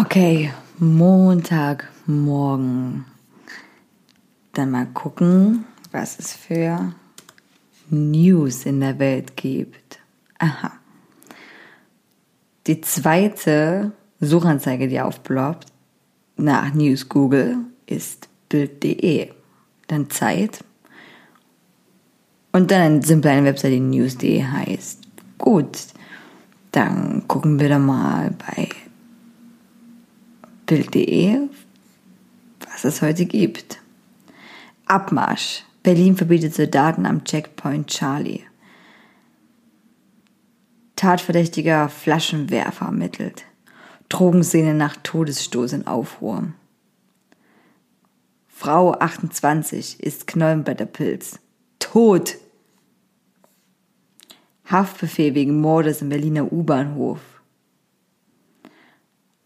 Okay, Montagmorgen. Dann mal gucken, was es für News in der Welt gibt. Aha. Die zweite Suchanzeige, die aufploppt, nach News Google, ist Bild.de. Dann Zeit. Und dann eine simple eine Webseite, die News.de heißt. Gut, dann gucken wir da mal bei Bild.de, was es heute gibt. Abmarsch. Berlin verbietet Soldaten am Checkpoint Charlie. Tatverdächtiger Flaschenwerfer ermittelt. Drogenszene nach Todesstoß in Aufruhr. Frau 28 ist Knollenblätterpilz. Tot! Haftbefehl wegen Mordes im Berliner U-Bahnhof.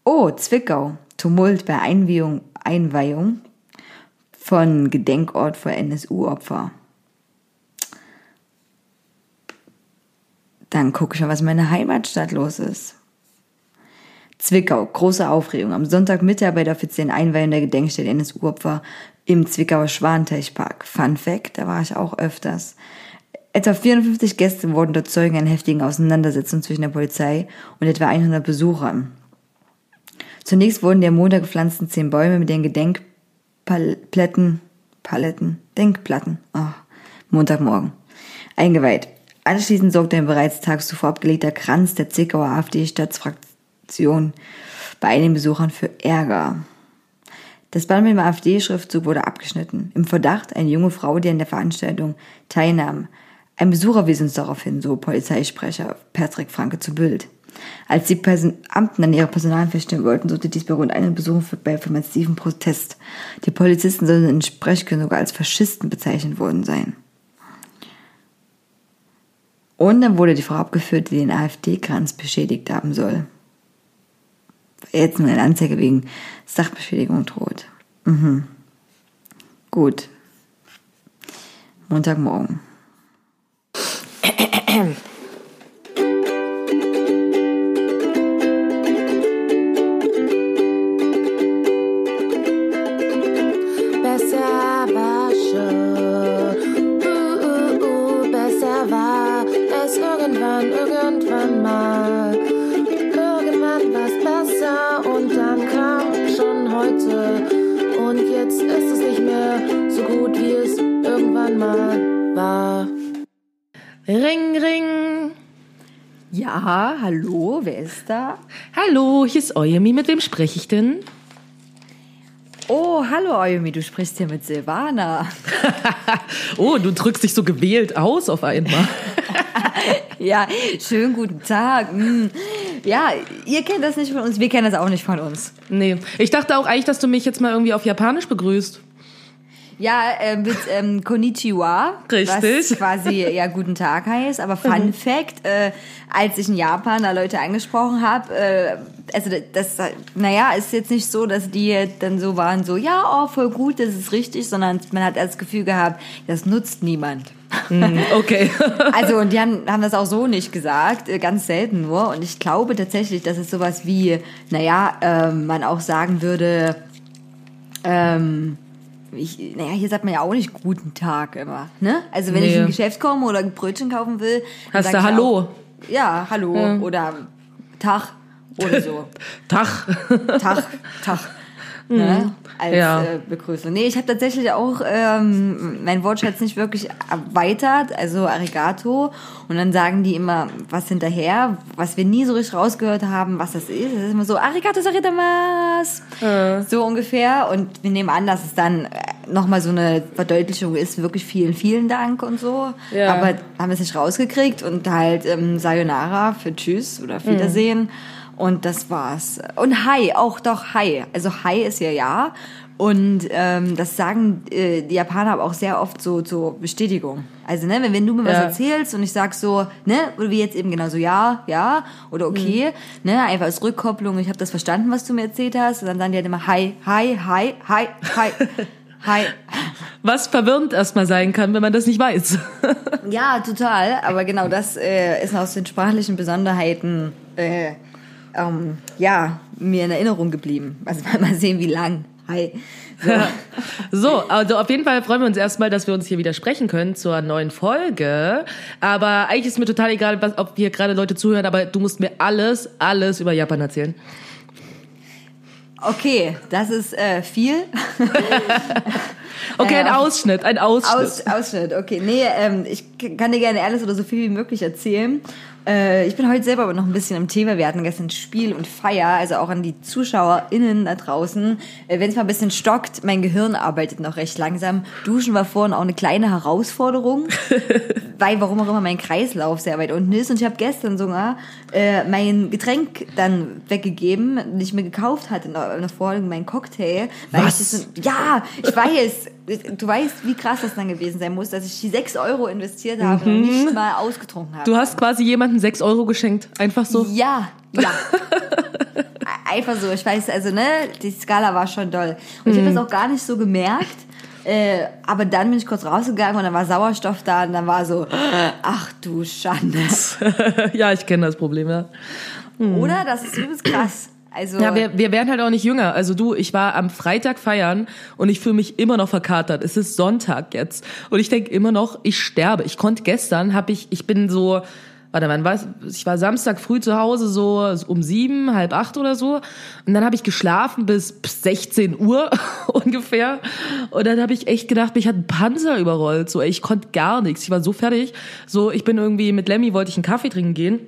Oh, Zwickau. Tumult bei Einweihung, Einweihung von Gedenkort für NSU-Opfer. Dann gucke ich mal, was in meiner Heimatstadt los ist. Zwickau, große Aufregung. Am Sonntagmittag bei der offiziellen Einweihung der Gedenkstätte NSU-Opfer im Zwickauer Schwanteichpark. Fun Fact, da war ich auch öfters. Etwa 54 Gäste wurden dort Zeugen einer heftigen Auseinandersetzung zwischen der Polizei und etwa 100 Besuchern. Zunächst wurden am Montag gepflanzten zehn Bäume mit den Gedenkpaletten, Paletten, Denkplatten, oh, Montagmorgen, eingeweiht. Anschließend sorgte ein bereits tags zuvor abgelegter Kranz der Zwickauer AfD-Staatsfraktion bei einigen Besuchern für Ärger. Das Band mit dem AfD-Schriftzug wurde abgeschnitten. Im Verdacht eine junge Frau, die an der Veranstaltung teilnahm. Ein Besucher wies uns darauf hin, so Polizeisprecher Patrick Franke zu Bild. Als die Beamten dann ihre Personalien feststellen wollten, sorgte dies bei rund einem Besuch für massiven Protest. Die Polizisten sollen in Sprechchören sogar als Faschisten bezeichnet worden sein. Und dann wurde die Frau abgeführt, die den AfD-Kranz beschädigt haben soll. Jetzt nur eine Anzeige wegen Sachbeschädigung droht. Mhm. Gut. Montagmorgen. Ring, ring. Ja, hallo, wer ist da? Hallo, hier ist Oyemi. Mit wem spreche ich denn? Oh, hallo Oyemi, du sprichst hier mit Silvana. oh, du drückst dich so gewählt aus auf einmal. ja, schönen guten Tag. Ja, ihr kennt das nicht von uns, wir kennen das auch nicht von uns. Nee, ich dachte auch eigentlich, dass du mich jetzt mal irgendwie auf Japanisch begrüßt. Ja, äh, mit ähm, Konnichiwa. Richtig. Was quasi ja guten Tag heißt. Aber Fun mhm. Fact, äh, als ich in Japan da Leute angesprochen habe, äh, also das, naja, ist jetzt nicht so, dass die dann so waren, so, ja, oh, voll gut, das ist richtig, sondern man hat das Gefühl gehabt, das nutzt niemand. Mhm, okay. also, und die haben, haben das auch so nicht gesagt, äh, ganz selten nur. Und ich glaube tatsächlich, dass es sowas wie, naja, ähm, man auch sagen würde, ähm, ich, naja, hier sagt man ja auch nicht guten Tag immer, ne? Also wenn nee. ich in ein Geschäft komme oder ein Brötchen kaufen will, dann hast du Hallo. Auch, ja, Hallo ja. oder Tag oder so. Tag. Tag, Tag. Mhm. Ne? Als ja. äh, Begrüßung. Nee, ich habe tatsächlich auch ähm, mein Wortschatz nicht wirklich erweitert, also Arigato. Und dann sagen die immer was hinterher, was wir nie so richtig rausgehört haben, was das ist. Das ist immer so, Arigato saritamas. Äh. So ungefähr. Und wir nehmen an, dass es dann nochmal so eine Verdeutlichung ist, wirklich vielen, vielen Dank und so. Ja. Aber haben es nicht rausgekriegt und halt ähm, Sayonara für Tschüss oder auf Wiedersehen. Mhm. Und das war's. Und Hi, auch doch Hi. Also Hi ist ja ja. Und ähm, das sagen äh, die Japaner aber auch sehr oft so zur Bestätigung. Also, ne, wenn, wenn du mir ja. was erzählst und ich sag so, ne, oder wie jetzt eben genau so, ja, ja, oder okay, mhm. ne, einfach als Rückkopplung, ich habe das verstanden, was du mir erzählt hast. Und dann sagen die halt immer Hi, Hi, Hi, Hi, Hi. Hi. Was verwirrend erstmal sein kann, wenn man das nicht weiß. ja, total. Aber genau das äh, ist aus den sprachlichen Besonderheiten äh, ähm, ja, mir in Erinnerung geblieben. Also mal sehen, wie lang. Hi. So. so, also auf jeden Fall freuen wir uns erstmal, dass wir uns hier wieder sprechen können zur neuen Folge. Aber eigentlich ist mir total egal, was, ob hier gerade Leute zuhören, aber du musst mir alles, alles über Japan erzählen. Okay, das ist äh, viel. okay, ein Ausschnitt, ein Ausschnitt. Aus, Ausschnitt, okay. Nee, ähm, ich kann dir gerne alles oder so viel wie möglich erzählen. Äh, ich bin heute selber aber noch ein bisschen im Thema. Wir hatten gestern Spiel und Feier, also auch an die ZuschauerInnen da draußen. Äh, Wenn es mal ein bisschen stockt, mein Gehirn arbeitet noch recht langsam. Duschen war vorhin auch eine kleine Herausforderung, weil warum auch immer mein Kreislauf sehr weit unten ist. Und ich habe gestern sogar äh, mein Getränk dann weggegeben, das ich mir gekauft hatte, noch vorher mein Cocktail. Weil Was? Ich das, so- ja, ich weiß. Du weißt, wie krass das dann gewesen sein muss, dass ich die 6 Euro investiert habe und nicht mal ausgetrunken habe. Du hast quasi jemandem 6 Euro geschenkt. Einfach so. Ja, ja. Einfach so, ich weiß, also ne, die Skala war schon doll. Und ich habe Mhm. das auch gar nicht so gemerkt. Äh, aber dann bin ich kurz rausgegangen und dann war Sauerstoff da und dann war so, ach du Schande. ja, ich kenne das Problem, ja. Oder? Das ist übelst krass. Also, Ja, wir, wir werden halt auch nicht jünger. Also du, ich war am Freitag feiern und ich fühle mich immer noch verkatert. Es ist Sonntag jetzt und ich denke immer noch, ich sterbe. Ich konnte gestern, habe ich, ich bin so, warte, wann war Ich war Samstag früh zu Hause, so um sieben, halb acht oder so. Und dann habe ich geschlafen bis 16 Uhr ungefähr. Und dann habe ich echt gedacht, mich hat ein Panzer überrollt. So, ey, ich konnte gar nichts. Ich war so fertig. So, ich bin irgendwie mit Lemmy wollte ich einen Kaffee trinken gehen.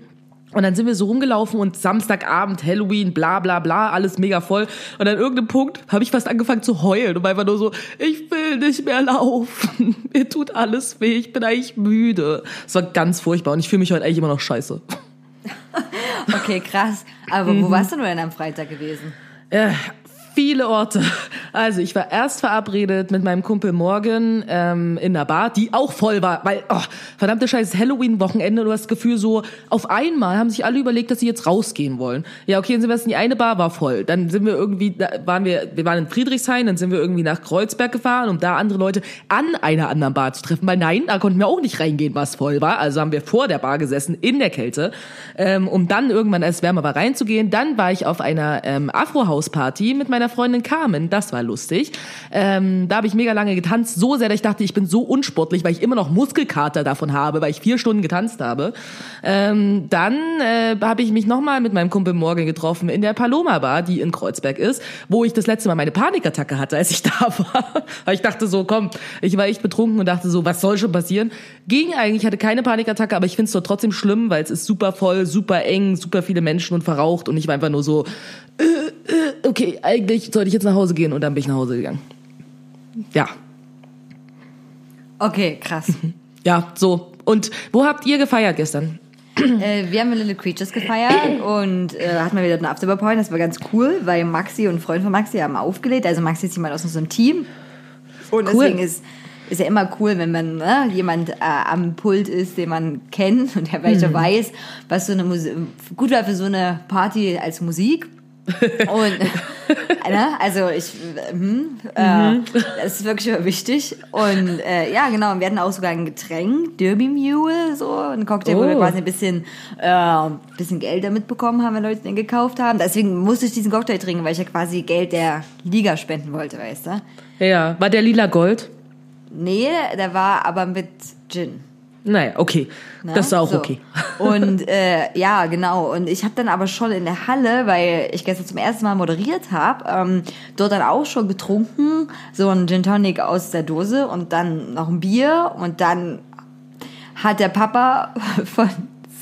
Und dann sind wir so rumgelaufen und Samstagabend, Halloween, bla bla bla, alles mega voll. Und an irgendeinem Punkt habe ich fast angefangen zu heulen und war einfach nur so, ich will nicht mehr laufen. Mir tut alles weh, ich bin eigentlich müde. Es war ganz furchtbar und ich fühle mich heute eigentlich immer noch scheiße. okay, krass. Aber Mhm. wo warst du denn am Freitag gewesen? Äh, viele Orte. Also ich war erst verabredet mit meinem Kumpel Morgan ähm, in einer Bar, die auch voll war, weil oh, verdammte Scheiße Halloween-Wochenende. Du hast das Gefühl so auf einmal haben sich alle überlegt, dass sie jetzt rausgehen wollen. Ja, okay, dann sind wir erst in die eine Bar war voll. Dann sind wir irgendwie, da waren wir, wir waren in Friedrichshain, dann sind wir irgendwie nach Kreuzberg gefahren, um da andere Leute an einer anderen Bar zu treffen. Weil nein, da konnten wir auch nicht reingehen, was voll war. Also haben wir vor der Bar gesessen in der Kälte, ähm, um dann irgendwann, als wärmer war, reinzugehen. Dann war ich auf einer ähm, Afro-House-Party mit meiner Freundin Carmen. Das war lustig. Ähm, da habe ich mega lange getanzt, so sehr, dass ich dachte, ich bin so unsportlich, weil ich immer noch Muskelkater davon habe, weil ich vier Stunden getanzt habe. Ähm, dann äh, habe ich mich nochmal mit meinem Kumpel Morgan getroffen in der Paloma Bar, die in Kreuzberg ist, wo ich das letzte Mal meine Panikattacke hatte, als ich da war. Weil ich dachte so, komm, ich war echt betrunken und dachte so, was soll schon passieren? Ging eigentlich, ich hatte keine Panikattacke, aber ich finde es doch trotzdem schlimm, weil es ist super voll, super eng, super viele Menschen und verraucht und ich war einfach nur so, äh, äh, okay, eigentlich sollte ich jetzt nach Hause gehen und dann bin ich nach Hause gegangen. Ja, Okay, krass. ja, so. Und wo habt ihr gefeiert gestern? äh, wir haben mit Little Creatures gefeiert und äh, hatten mal wieder eine Afterbar-Party. Das war ganz cool, weil Maxi und ein Freund von Maxi haben aufgelegt. Also Maxi ist jemand aus unserem Team. Und Cool. deswegen ist, ist ja immer cool, wenn man ne, jemand äh, am Pult ist, den man kennt und der vielleicht auch weiß, was so eine Musik, gut war für so eine Party als Musik. Und ne, also ich, hm, äh, das ist wirklich wichtig. Und äh, ja, genau, und wir hatten auch sogar ein Getränk, Derby Mule, so ein Cocktail, wo wir Oh. quasi ein bisschen, äh, ein bisschen Geld damit bekommen haben, wenn Leute den gekauft haben. Deswegen musste ich diesen Cocktail trinken, weil ich ja quasi Geld der Liga spenden wollte, weißt du? Ja, war der lila Gold? Nee, der war aber mit Gin. Naja, okay. Ne? Das ist auch So. okay. Und äh, ja, genau. Und ich habe dann aber schon in der Halle, weil ich gestern zum ersten Mal moderiert habe, ähm, dort dann auch schon getrunken, so ein Gin Tonic aus der Dose und dann noch ein Bier und dann hat der Papa von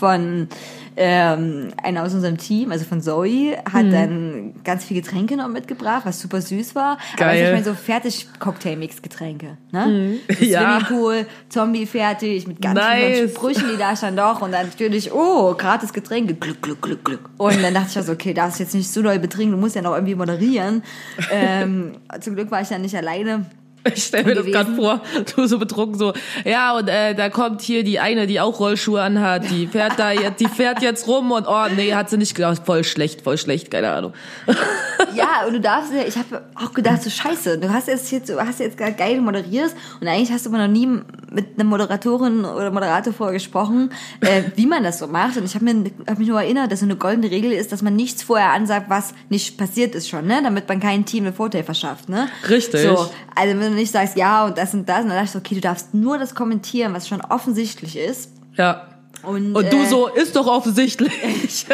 von ähm, einer aus unserem Team, also von Zoe, hat dann ganz viel Getränke noch mitgebracht, was super süß war. Aber Geil. ich meine so fertig Cocktail-Mix-Getränke. Ne? Ja. Swimmingpool, Zombie fertig, mit ganz Nice. vielen Sprüchen, die da stand doch. Und dann natürlich, oh, gratis Getränke, Glück, Glück, Glück, Glück. Und dann dachte ich also, okay, darfst jetzt nicht so doll betrinken, du musst ja noch irgendwie moderieren. ähm, zum Glück war ich dann nicht alleine. Ich stell mir das gerade vor, du so betrunken so, ja und äh, da kommt hier die eine, die auch Rollschuhe anhat, die fährt da jetzt, die fährt jetzt rum und oh nee, hat sie nicht gedacht, voll schlecht, voll schlecht, keine Ahnung. Ja, und du darfst ja, ich habe auch gedacht, so scheiße, du hast jetzt jetzt, du hast jetzt gerade geil moderierst und eigentlich hast du aber noch nie mit einer Moderatorin oder Moderator vorher gesprochen, äh, wie man das so macht. Und ich habe hab mich nur erinnert, dass so eine goldene Regel ist, dass man nichts vorher ansagt, was nicht passiert ist schon, ne? Damit man keinem Team einen Vorteil verschafft, ne? Richtig. So, also wenn du nicht sagst, ja und das und das, und dann dachte ich so, okay, du darfst nur das kommentieren, was schon offensichtlich ist. Ja. Und, Und du äh, so, ist doch offensichtlich.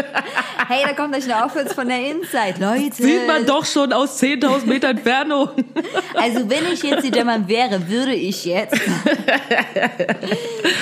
hey, da kommt euch eine Aufwärts von der Inside, Leute. Sieht man doch schon aus 10.000 Meter Entfernung. Also wenn ich jetzt die German wäre, würde ich jetzt.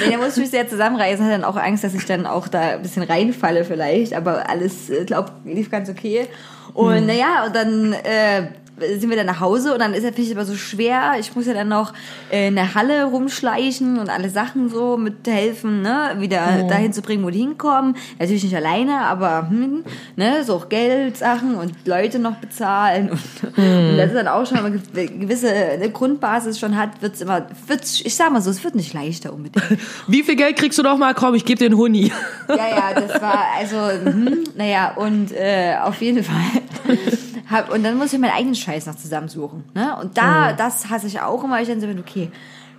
nee, da muss ich mich sehr zusammenreißen. Hat dann auch Angst, dass ich dann auch da ein bisschen reinfalle vielleicht. Aber alles, äh, glaub, lief ganz okay. Und naja, und dann äh, sind wir dann nach Hause und dann ist er finde ich aber so schwer. Ich muss ja dann noch in der Halle rumschleichen und alle Sachen so mithelfen, ne, wieder dahin zu bringen, wo die hinkommen. Natürlich nicht alleine, aber hm, ne, so auch Geld, Sachen und Leute noch bezahlen und, und das ist dann auch schon, wenn man eine gewisse eine Grundbasis schon hat, wird's immer, wird's, ich sag mal so, es wird nicht leichter unbedingt. Wie viel Geld kriegst du noch mal? Komm, ich gebe dir einen Huni. Ja, ja, das war also, hm, naja, und äh, auf jeden Fall. Hab, und dann muss ich meinen eigenen Scheiß noch zusammensuchen. Ne? Und da, das hasse ich auch immer, weil ich dann so bin, okay,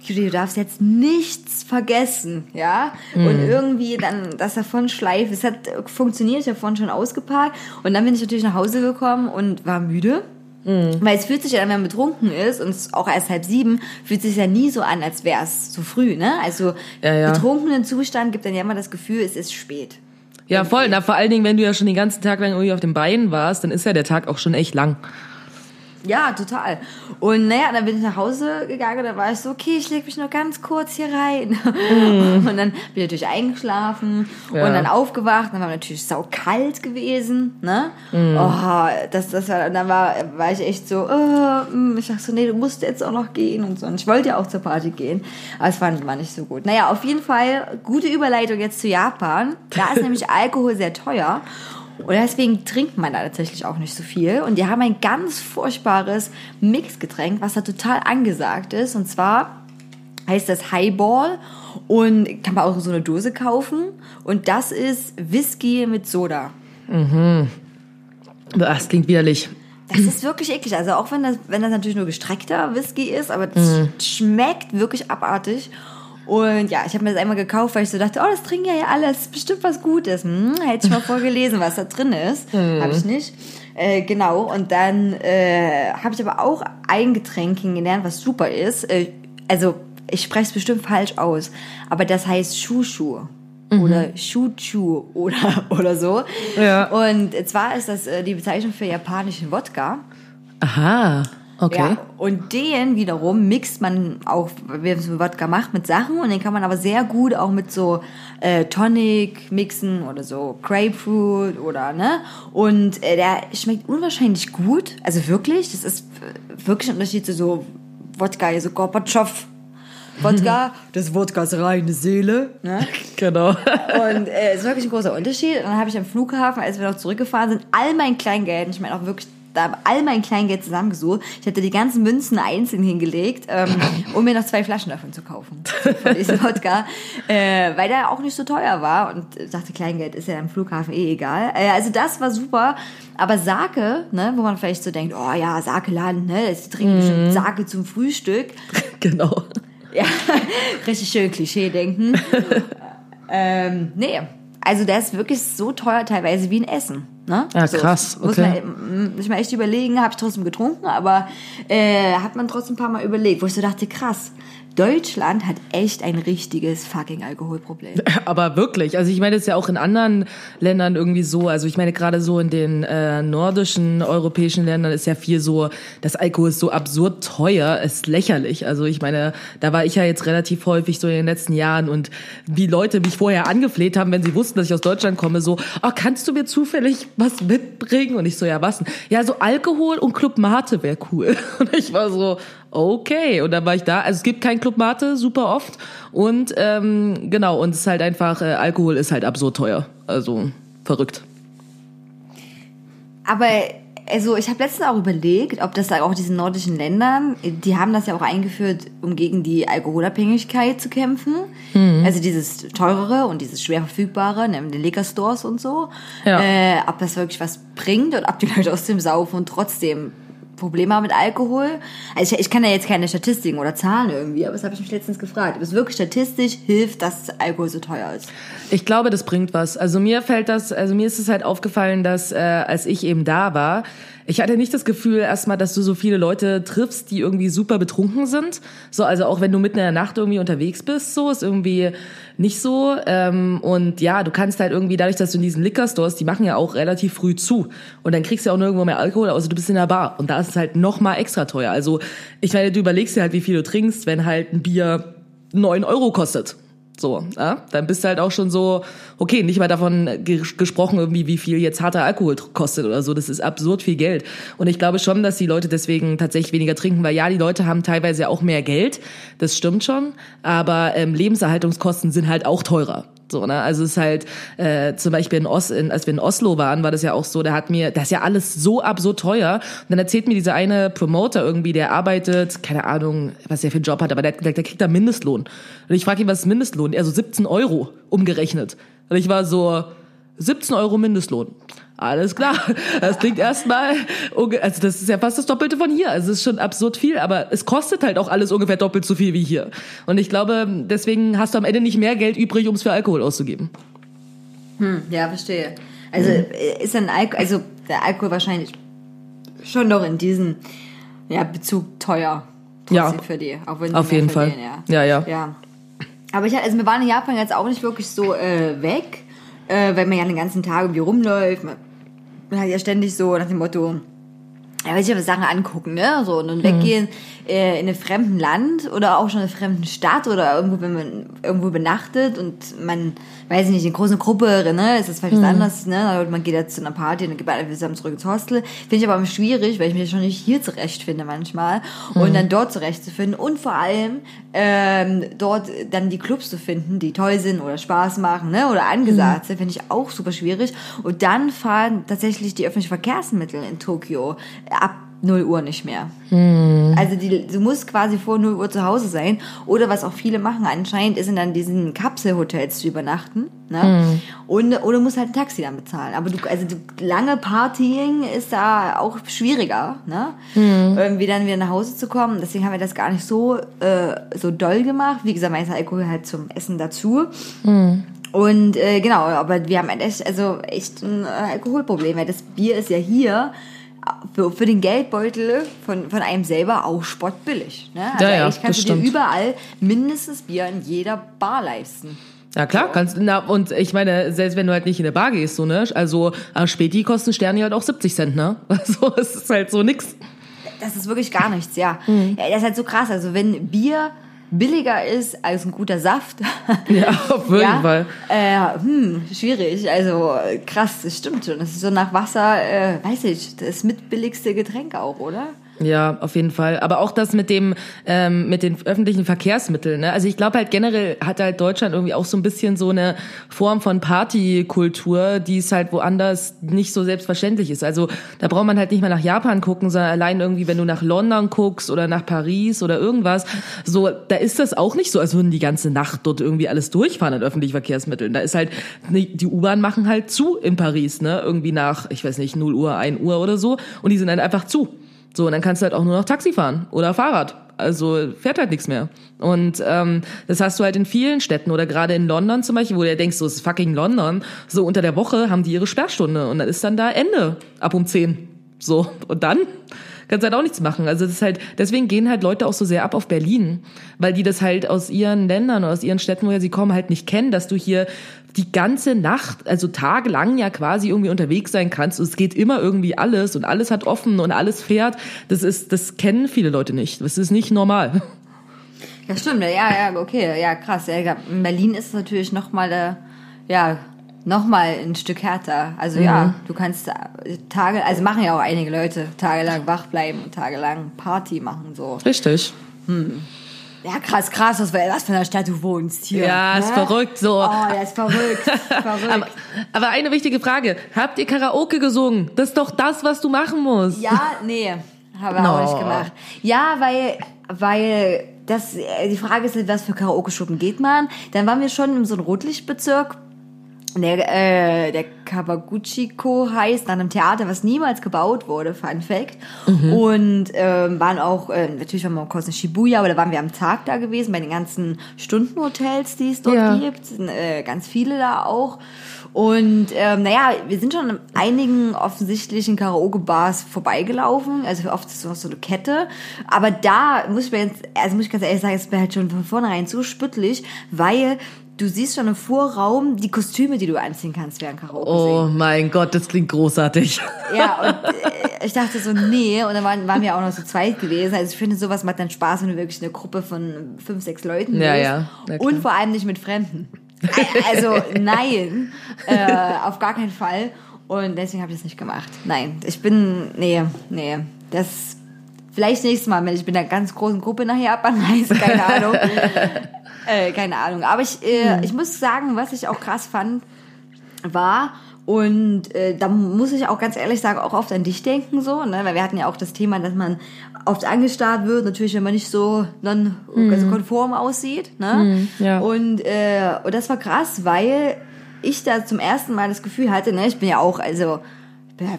Judy, du darfst jetzt nichts vergessen, ja? Und irgendwie dann das davon schleifen. Es hat funktioniert, ich habe vorhin schon ausgeparkt. Und dann bin ich natürlich nach Hause gekommen und war müde. Weil es fühlt sich ja, wenn man betrunken ist und es auch erst halb sieben, fühlt sich ja nie so an, als wäre es so früh, ne? Also Ja, ja. betrunkenen Zustand gibt dann ja immer das Gefühl, es ist spät. Ja, voll. Na, vor allen Dingen, wenn du ja schon den ganzen Tag lang irgendwie auf den Beinen warst, dann ist ja der Tag auch schon echt lang. Ja, total. Und naja, dann bin ich nach Hause gegangen dann war ich so, okay, ich lege mich nur ganz kurz hier rein. Und dann bin ich natürlich eingeschlafen Ja. und dann aufgewacht. Dann war natürlich saukalt gewesen. Ne? Oh, das, das war, und dann war, war ich echt so, äh, mm, ich dachte so, nee, du musst jetzt auch noch gehen und so. Und ich wollte ja auch zur Party gehen. Aber es fand war nicht so gut. Naja, auf jeden Fall gute Überleitung jetzt zu Japan. Da ist nämlich Alkohol sehr teuer. Und deswegen trinkt man da tatsächlich auch nicht so viel. Und die haben ein ganz furchtbares Mixgetränk, was da total angesagt ist. Und zwar heißt das Highball und kann man auch so eine Dose kaufen. Und das ist Whisky mit Soda. Das klingt widerlich. Das ist wirklich eklig. Also auch wenn das, wenn das natürlich nur gestreckter Whisky ist, aber das schmeckt wirklich abartig. Und ja, ich habe mir das einmal gekauft, weil ich so dachte, oh, das trinken ja alle, das ist bestimmt was Gutes. Hm, hätte ich mal vorgelesen, was da drin ist. Habe ich nicht. Äh, genau, und dann äh, habe ich aber auch ein Getränk kennengelernt, was super ist. Äh, also, ich spreche es bestimmt falsch aus, aber das heißt Shushu. Oder Shuchu oder, oder so. Ja. Und zwar ist das äh, die Bezeichnung für japanischen Wodka. Aha. Okay. Ja, und den wiederum mixt man auch, wie man es mit Wodka macht, mit Sachen und den kann man aber sehr gut auch mit so äh, Tonic mixen oder so Grapefruit oder ne und äh, der schmeckt unwahrscheinlich gut, also wirklich, das ist äh, wirklich ein Unterschied zu so Wodka, so Gorbatschow Wodka, das Wodka ist reine Seele, ne? Genau. Und äh, es ist wirklich ein großer Unterschied. Und dann habe ich am Flughafen, als wir noch zurückgefahren sind, all mein Kleingeld, ich meine auch wirklich da all mein Kleingeld zusammengesucht. Ich hatte die ganzen Münzen einzeln hingelegt, ähm, um mir noch zwei Flaschen davon zu kaufen. Von diesem Wodka. Äh, weil der auch nicht so teuer war. Und ich dachte, Kleingeld ist ja am Flughafen eh egal. Äh, also das war super. Aber Sake, ne, wo man vielleicht so denkt, oh ja, Sake-Laden, ne, das trinken bestimmt Sake zum Frühstück. genau. Ja, richtig schön Klischee-denken. ähm, nee, also der ist wirklich so teuer teilweise wie ein Essen. Ne? Ah, so, krass, Muss okay. man, muss man echt überlegen, habe ich trotzdem getrunken, aber äh, hat man trotzdem ein paar Mal überlegt, wo ich so dachte, krass, Deutschland hat echt ein richtiges fucking Alkoholproblem. Aber wirklich, also ich meine, das ist ja auch in anderen Ländern irgendwie so. Also ich meine, gerade so in den äh, nordischen europäischen Ländern ist ja viel so, das Alkohol ist so absurd teuer, ist lächerlich. Also ich meine, da war ich ja jetzt relativ häufig so in den letzten Jahren und wie Leute mich vorher angefleht haben, wenn sie wussten, dass ich aus Deutschland komme, so, oh, kannst du mir zufällig was mitbringen? Und ich so, ja, was denn? Ja, so Alkohol und Club Mate wäre cool. Und ich war so, okay. Und dann war ich da. Also es gibt kein Club Mate, super oft. Und ähm, genau, und es ist halt einfach, äh, Alkohol ist halt absurd teuer. Also verrückt. Aber also ich habe letztens auch überlegt, ob das da auch diesen nordischen Ländern, die haben das ja auch eingeführt, um gegen die Alkoholabhängigkeit zu kämpfen. Mhm. Also dieses teurere und dieses schwer verfügbare, ne, den Liquor Stores und so. Ja. Äh, ob das wirklich was bringt und ob die Leute aus dem Saufen und trotzdem Probleme haben mit Alkohol. Also ich, ich kann ja jetzt keine Statistiken oder Zahlen irgendwie, aber das habe ich mich letztens gefragt. Ob es wirklich statistisch hilft, dass Alkohol so teuer ist? Ich glaube, das bringt was. Also mir fällt das, also mir ist es halt aufgefallen, dass äh, als ich eben da war, ich hatte nicht das Gefühl erstmal, dass du so viele Leute triffst, die irgendwie super betrunken sind. So, also auch wenn du mitten in der Nacht irgendwie unterwegs bist, so ist irgendwie nicht so. Ähm, und ja, du kannst halt irgendwie, dadurch, dass du in diesen Liquor-Stores, die machen ja auch relativ früh zu. Und dann kriegst du ja auch nirgendwo mehr Alkohol, außer du bist in der Bar. Und da ist es halt noch mal extra teuer. Also ich meine, du überlegst dir halt, wie viel du trinkst, wenn halt ein Bier neun Euro kostet. So, ja? dann bist du halt auch schon so, okay, nicht mal davon gesprochen irgendwie, wie viel jetzt harter Alkohol kostet oder so. Das ist absurd viel Geld. Und ich glaube schon, dass die Leute deswegen tatsächlich weniger trinken, weil ja, die Leute haben teilweise auch mehr Geld. Das stimmt schon. Aber ähm, Lebenserhaltungskosten sind halt auch teurer. So, ne? Also es ist halt äh, zum Beispiel in Os in, als wir in Oslo waren, war das ja auch so, der hat mir, das ist ja alles so absurd teuer. Und dann erzählt mir dieser eine Promoter irgendwie, der arbeitet, keine Ahnung, was der für einen Job hat, aber der, der, der kriegt da Mindestlohn. Und ich frage ihn, was ist Mindestlohn? Er so 17 Euro umgerechnet. Und ich war so, 17 Euro Mindestlohn. Alles klar. Das klingt erstmal, also das ist ja fast das Doppelte von hier. Also es ist schon absurd viel, aber es kostet halt auch alles ungefähr doppelt so viel wie hier. Und ich glaube, deswegen hast du am Ende nicht mehr Geld übrig, um es für Alkohol auszugeben. Hm, ja, verstehe. Also hm. ist ein Alkohol, also der Alkohol wahrscheinlich schon noch in diesem ja, Bezug teuer. Ja. Für die, auch wenn auf jeden Fall. Ja. ja, ja. ja. Aber ich, also wir waren in Japan jetzt auch nicht wirklich so äh, weg, äh, weil man ja den ganzen Tag irgendwie rumläuft. Man, man hat ja ständig so nach dem Motto, ja, will sich aber Sachen angucken, ne? So, und dann weggehen mhm. Äh, in einem fremden Land oder auch schon in einer fremden Stadt oder irgendwo, wenn man irgendwo benachtet und man, weiß ich nicht, in große Gruppe, ne? Ist das vielleicht mhm. anders, ne? Man geht jetzt zu einer Party und dann geht man einfach zusammen zurück ins Hostel. Finde ich aber schwierig, weil ich mich schon nicht hier zurechtfinde manchmal. Mhm. Und dann dort zurechtzufinden und vor allem ähm, dort dann die Clubs zu finden, die toll sind oder Spaß machen, ne? Oder angesagt mhm. sind, finde ich auch super schwierig. Und dann fahren tatsächlich die öffentlichen Verkehrsmittel in Tokio ab 0 Uhr nicht mehr. Hm. Also die, du musst quasi vor 0 Uhr zu Hause sein. Oder was auch viele machen anscheinend, ist in dann diesen Kapselhotels zu übernachten. Ne? Hm. Und, oder musst halt ein Taxi dann bezahlen. Aber du, also du, lange Partying ist da auch schwieriger, ne? Hm. Irgendwie dann wieder nach Hause zu kommen. Deswegen haben wir das gar nicht so, äh, so doll gemacht. Wie gesagt, meist Alkohol halt zum Essen dazu. Hm. Und äh, genau, aber wir haben echt, also echt ein äh, Alkoholproblem. Weil das Bier ist ja hier für, für den Geldbeutel von, von einem selber auch spottbillig. Ne? Also ja, ja, eigentlich kannst du dir überall mindestens Bier in jeder Bar leisten. Ja klar, kannst na, und ich meine, selbst wenn du halt nicht in eine Bar gehst, so ne, also äh, Späti kosten Sterne halt auch 70 Cent, ne? Also es ist halt so nix. Das ist wirklich gar nichts, ja. Mhm. ja. Das ist halt so krass. Also wenn Bier billiger ist als ein guter Saft. Ja, auf jeden ja? Fall. Äh, hm, schwierig. Also krass, das stimmt schon. Das ist so nach Wasser, äh, weiß ich, das mitbilligste Getränk auch, oder? Ja, auf jeden Fall. Aber auch das mit dem, ähm, mit den öffentlichen Verkehrsmitteln. Ne? Also ich glaube halt generell hat halt Deutschland irgendwie auch so ein bisschen so eine Form von Partykultur, die es halt woanders nicht so selbstverständlich ist. Also da braucht man halt nicht mal nach Japan gucken, sondern allein irgendwie, wenn du nach London guckst oder nach Paris oder irgendwas, so, da ist das auch nicht so, als würden die ganze Nacht dort irgendwie alles durchfahren in öffentlichen Verkehrsmitteln. Da ist halt, die U-Bahn machen halt zu in Paris, ne? Irgendwie nach, ich weiß nicht, 0 Uhr, 1 Uhr oder so. Und die sind dann einfach zu. So, und dann kannst du halt auch nur noch Taxi fahren oder Fahrrad. Also fährt halt nichts mehr. Und ähm, das hast du halt in vielen Städten oder gerade in London zum Beispiel, wo du denkst, so ist fucking London. So unter der Woche haben die ihre Sperrstunde und dann ist dann da Ende ab um 10. So, und dann kannst halt auch nichts machen. Also das ist halt, deswegen gehen halt Leute auch so sehr ab auf Berlin, weil die das halt aus ihren Ländern, aus ihren Städten, woher sie kommen, halt nicht kennen, dass du hier die ganze Nacht, also tagelang ja quasi irgendwie unterwegs sein kannst. Und es geht immer irgendwie alles und alles hat offen und alles fährt. Das ist, das kennen viele Leute nicht. Das ist nicht normal. Ja, stimmt. Ja, ja, okay. Ja, krass. Ja, in Berlin ist natürlich nochmal, äh, ja, nochmal ein Stück härter. Also mhm. ja, du kannst Tage, also machen ja auch einige Leute tagelang wach bleiben und tagelang Party machen, so. Richtig. Hm. Ja, krass, krass, was, was für eine Stadt du wohnst hier. Ja, ne? ist verrückt so. Oh, ja, ist verrückt. verrückt. Aber, aber eine wichtige Frage. Habt ihr Karaoke gesungen? Das ist doch das, was du machen musst. Ja, nee, haben wir auch No. nicht gemacht. Ja, weil, weil das, äh, die Frage ist, was für Karaoke-Schuppen geht man? Dann waren wir schon in so einem Rotlichtbezirk. Der, äh, der Kawaguchiko heißt, nach einem Theater, was niemals gebaut wurde, Fun Fact. Mhm. Und ähm, waren auch, äh, natürlich waren wir auch kurz in Shibuya, aber da waren wir am Tag da gewesen, bei den ganzen Stundenhotels, die es dort Ja. gibt. Sind, äh, ganz viele da auch. Und ähm, naja, wir sind schon an einigen offensichtlichen Karaoke-Bars vorbeigelaufen. Also oft ist es noch so eine Kette. Aber da muss ich mir jetzt, also muss ich ganz ehrlich sagen, es wäre halt schon von vornherein so spüttlich, weil du siehst schon im Vorraum die Kostüme, die du anziehen kannst während Karaoke Oh singen. mein Gott, das klingt großartig. Ja, und äh, ich dachte so, nee. Und dann waren, waren wir auch noch so zweit gewesen. Also ich finde, sowas macht dann Spaß, wenn du wirklich eine Gruppe von fünf, sechs Leuten Ja, bist. ja. Klar. Und vor allem nicht mit Fremden. Also nein, äh, auf gar keinen Fall. Und deswegen habe ich das nicht gemacht. Nein, ich bin, nee, nee. Das vielleicht nächstes Mal, wenn ich mit einer ganz großen Gruppe nach Japan reise, keine Ahnung. äh, keine Ahnung. Aber ich, äh, ich muss sagen, was ich auch krass fand, war. Und äh, da muss ich auch ganz ehrlich sagen, auch oft an dich denken so, ne? weil wir hatten ja auch das Thema, dass man oft angestarrt wird, natürlich, wenn man nicht so non also konform aussieht. Ne? ja. Und, äh, und das war krass, weil ich da zum ersten Mal das Gefühl hatte, ne, ich bin ja auch, also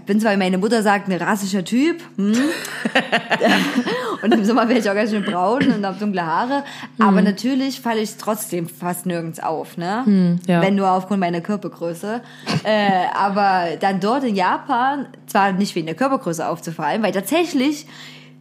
bin zwar, wie meine Mutter sagt, ein rassischer Typ. Hm? und im Sommer werde ich auch ganz schön braun und habe dunkle Haare. Aber natürlich falle ich trotzdem fast nirgends auf, ne? ja. Wenn nur aufgrund meiner Körpergröße. äh, aber dann dort in Japan, zwar nicht wegen der Körpergröße aufzufallen, weil tatsächlich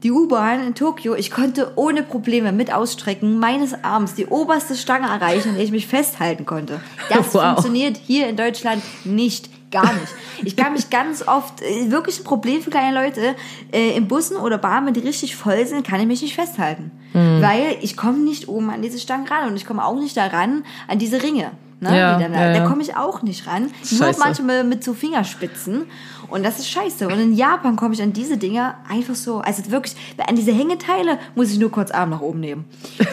die U-Bahn in Tokio, ich konnte ohne Probleme mit Ausstrecken meines Arms die oberste Stange erreichen, in der ich mich festhalten konnte. Das Wow. funktioniert hier in Deutschland nicht. Gar nicht. Ich kann mich ganz oft, äh, wirklich ein Problem für kleine Leute, äh, in Bussen oder Bahnen, wenn die richtig voll sind, kann ich mich nicht festhalten. Hm. Weil ich komme nicht oben an diese Stangen ran und ich komme auch nicht da ran an diese Ringe. Ne, Ja, da ja, ja. da komme ich auch nicht ran. Nur Scheiße. manchmal mit so Fingerspitzen. Und das ist scheiße. Und in Japan komme ich an diese Dinger einfach so, also wirklich, an diese Hängeteile muss ich nur kurz Arm nach oben nehmen.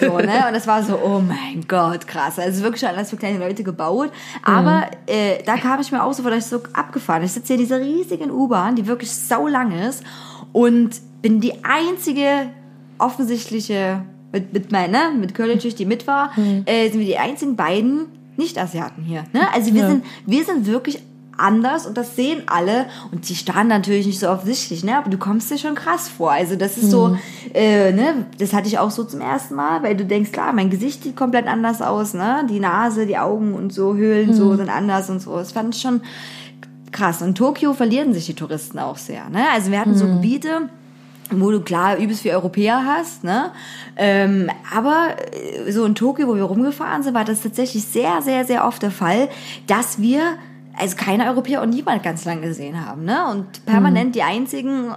So, ne? Und das war so, oh mein Gott, krass. Also wirklich alles für kleine Leute gebaut. Aber äh, da kam ich mir auch so vor, dass ich so abgefahren. Ich sitze hier in dieser riesigen U-Bahn, die wirklich sau lang ist und bin die einzige offensichtliche mit, mit meiner, mit Curly-Schicht, die mit war, äh, sind wir die einzigen beiden Nicht-Asiaten hier. Ne? Also wir Ja. sind, wir sind wirklich anders und das sehen alle und die starren natürlich nicht so offensichtlich, ne? Aber du kommst dir schon krass vor. Also das ist so, äh, ne? Das hatte ich auch so zum ersten Mal, weil du denkst, klar, mein Gesicht sieht komplett anders aus, ne? Die Nase, die Augen und so Höhlen so sind anders und so. Das fand ich schon krass. Und Tokio verlieren sich die Touristen auch sehr, ne? Also wir hatten so Gebiete, wo du klar übelst wie Europäer hast, ne? Ähm, aber äh, so in Tokio, wo wir rumgefahren sind, war das tatsächlich sehr, sehr, sehr oft der Fall, dass wir also keine Europäer und niemand ganz lang gesehen haben, ne? Und permanent die einzigen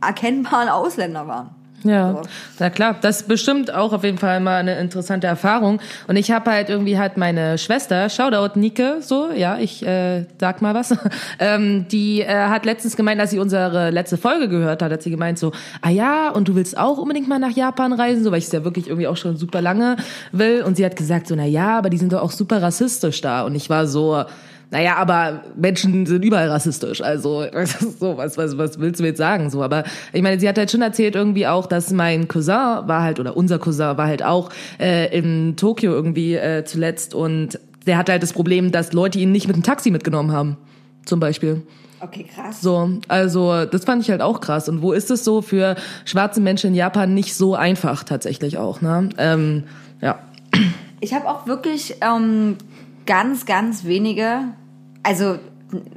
erkennbaren Ausländer waren. Ja, So. na klar, das ist bestimmt auch auf jeden Fall mal eine interessante Erfahrung. Und ich habe halt irgendwie halt meine Schwester, Shoutout Nike, so, ja, ich äh, sag mal was, ähm, die äh, hat letztens gemeint, als sie unsere letzte Folge gehört hat, hat sie gemeint so, ah ja, und du willst auch unbedingt mal nach Japan reisen, so, weil ich es ja wirklich irgendwie auch schon super lange will. Und sie hat gesagt so, na ja, aber die sind doch auch super rassistisch da. Und ich war so, naja, aber Menschen sind überall rassistisch. Also so, was, was, was willst du mir jetzt sagen? So, aber ich meine, sie hat halt schon erzählt irgendwie auch, dass mein Cousin war halt, oder unser Cousin war halt auch äh, in Tokio irgendwie äh, zuletzt und der hatte halt das Problem, dass Leute ihn nicht mit dem Taxi mitgenommen haben. Zum Beispiel. Okay, krass. So, also das fand ich halt auch krass. Und wo ist es so für schwarze Menschen in Japan nicht so einfach tatsächlich auch, ne? Ähm, ja. Ich habe auch wirklich ähm, ganz, ganz wenige, also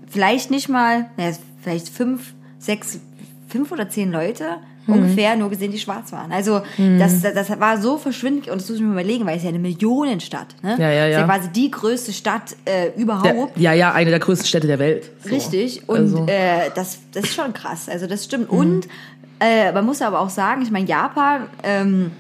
vielleicht nicht mal, naja, vielleicht fünf, sechs, fünf oder zehn Leute Mhm. ungefähr nur gesehen, die schwarz waren. Also das, das, das war so verschwindend und das muss ich mir überlegen, weil es ja eine Millionenstadt, ne? Ja, ja, Es ja. ist quasi die größte Stadt äh, Der, überhaupt. ja, ja, eine der größten Städte der Welt. So. Richtig. Und Also. äh, das, das ist schon krass. Also das stimmt. Mhm. Und äh, man muss aber auch sagen, ich meine, Japan, ähm,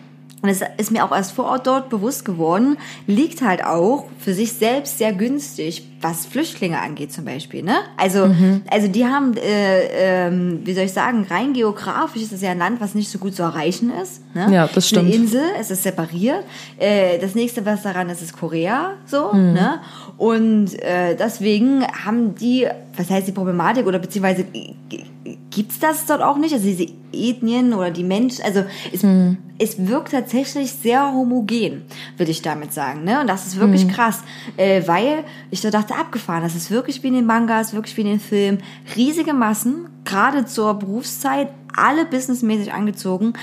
und es ist mir auch erst vor Ort dort bewusst geworden, liegt halt auch für sich selbst sehr günstig, was Flüchtlinge angeht zum Beispiel. Ne? Also, mhm. also die haben, äh, äh, wie soll ich sagen, rein geografisch ist es ja ein Land, was nicht so gut zu erreichen ist. Ne? Ja, das stimmt. Eine Insel, es ist separiert. Äh, das nächste, was daran ist, ist Korea. So, mhm. ne? Und äh, deswegen haben die, was heißt die Problematik oder beziehungsweise gibt's das dort auch nicht? Also diese Ethnien oder die Menschen, also es, hm. es wirkt tatsächlich sehr homogen, würde ich damit sagen. Ne? Und das ist wirklich hm. krass, äh, weil ich so dachte, abgefahren, das ist wirklich wie in den Mangas, wirklich wie in den Filmen. Riesige Massen, gerade zur Berufszeit, alle businessmäßig angezogen,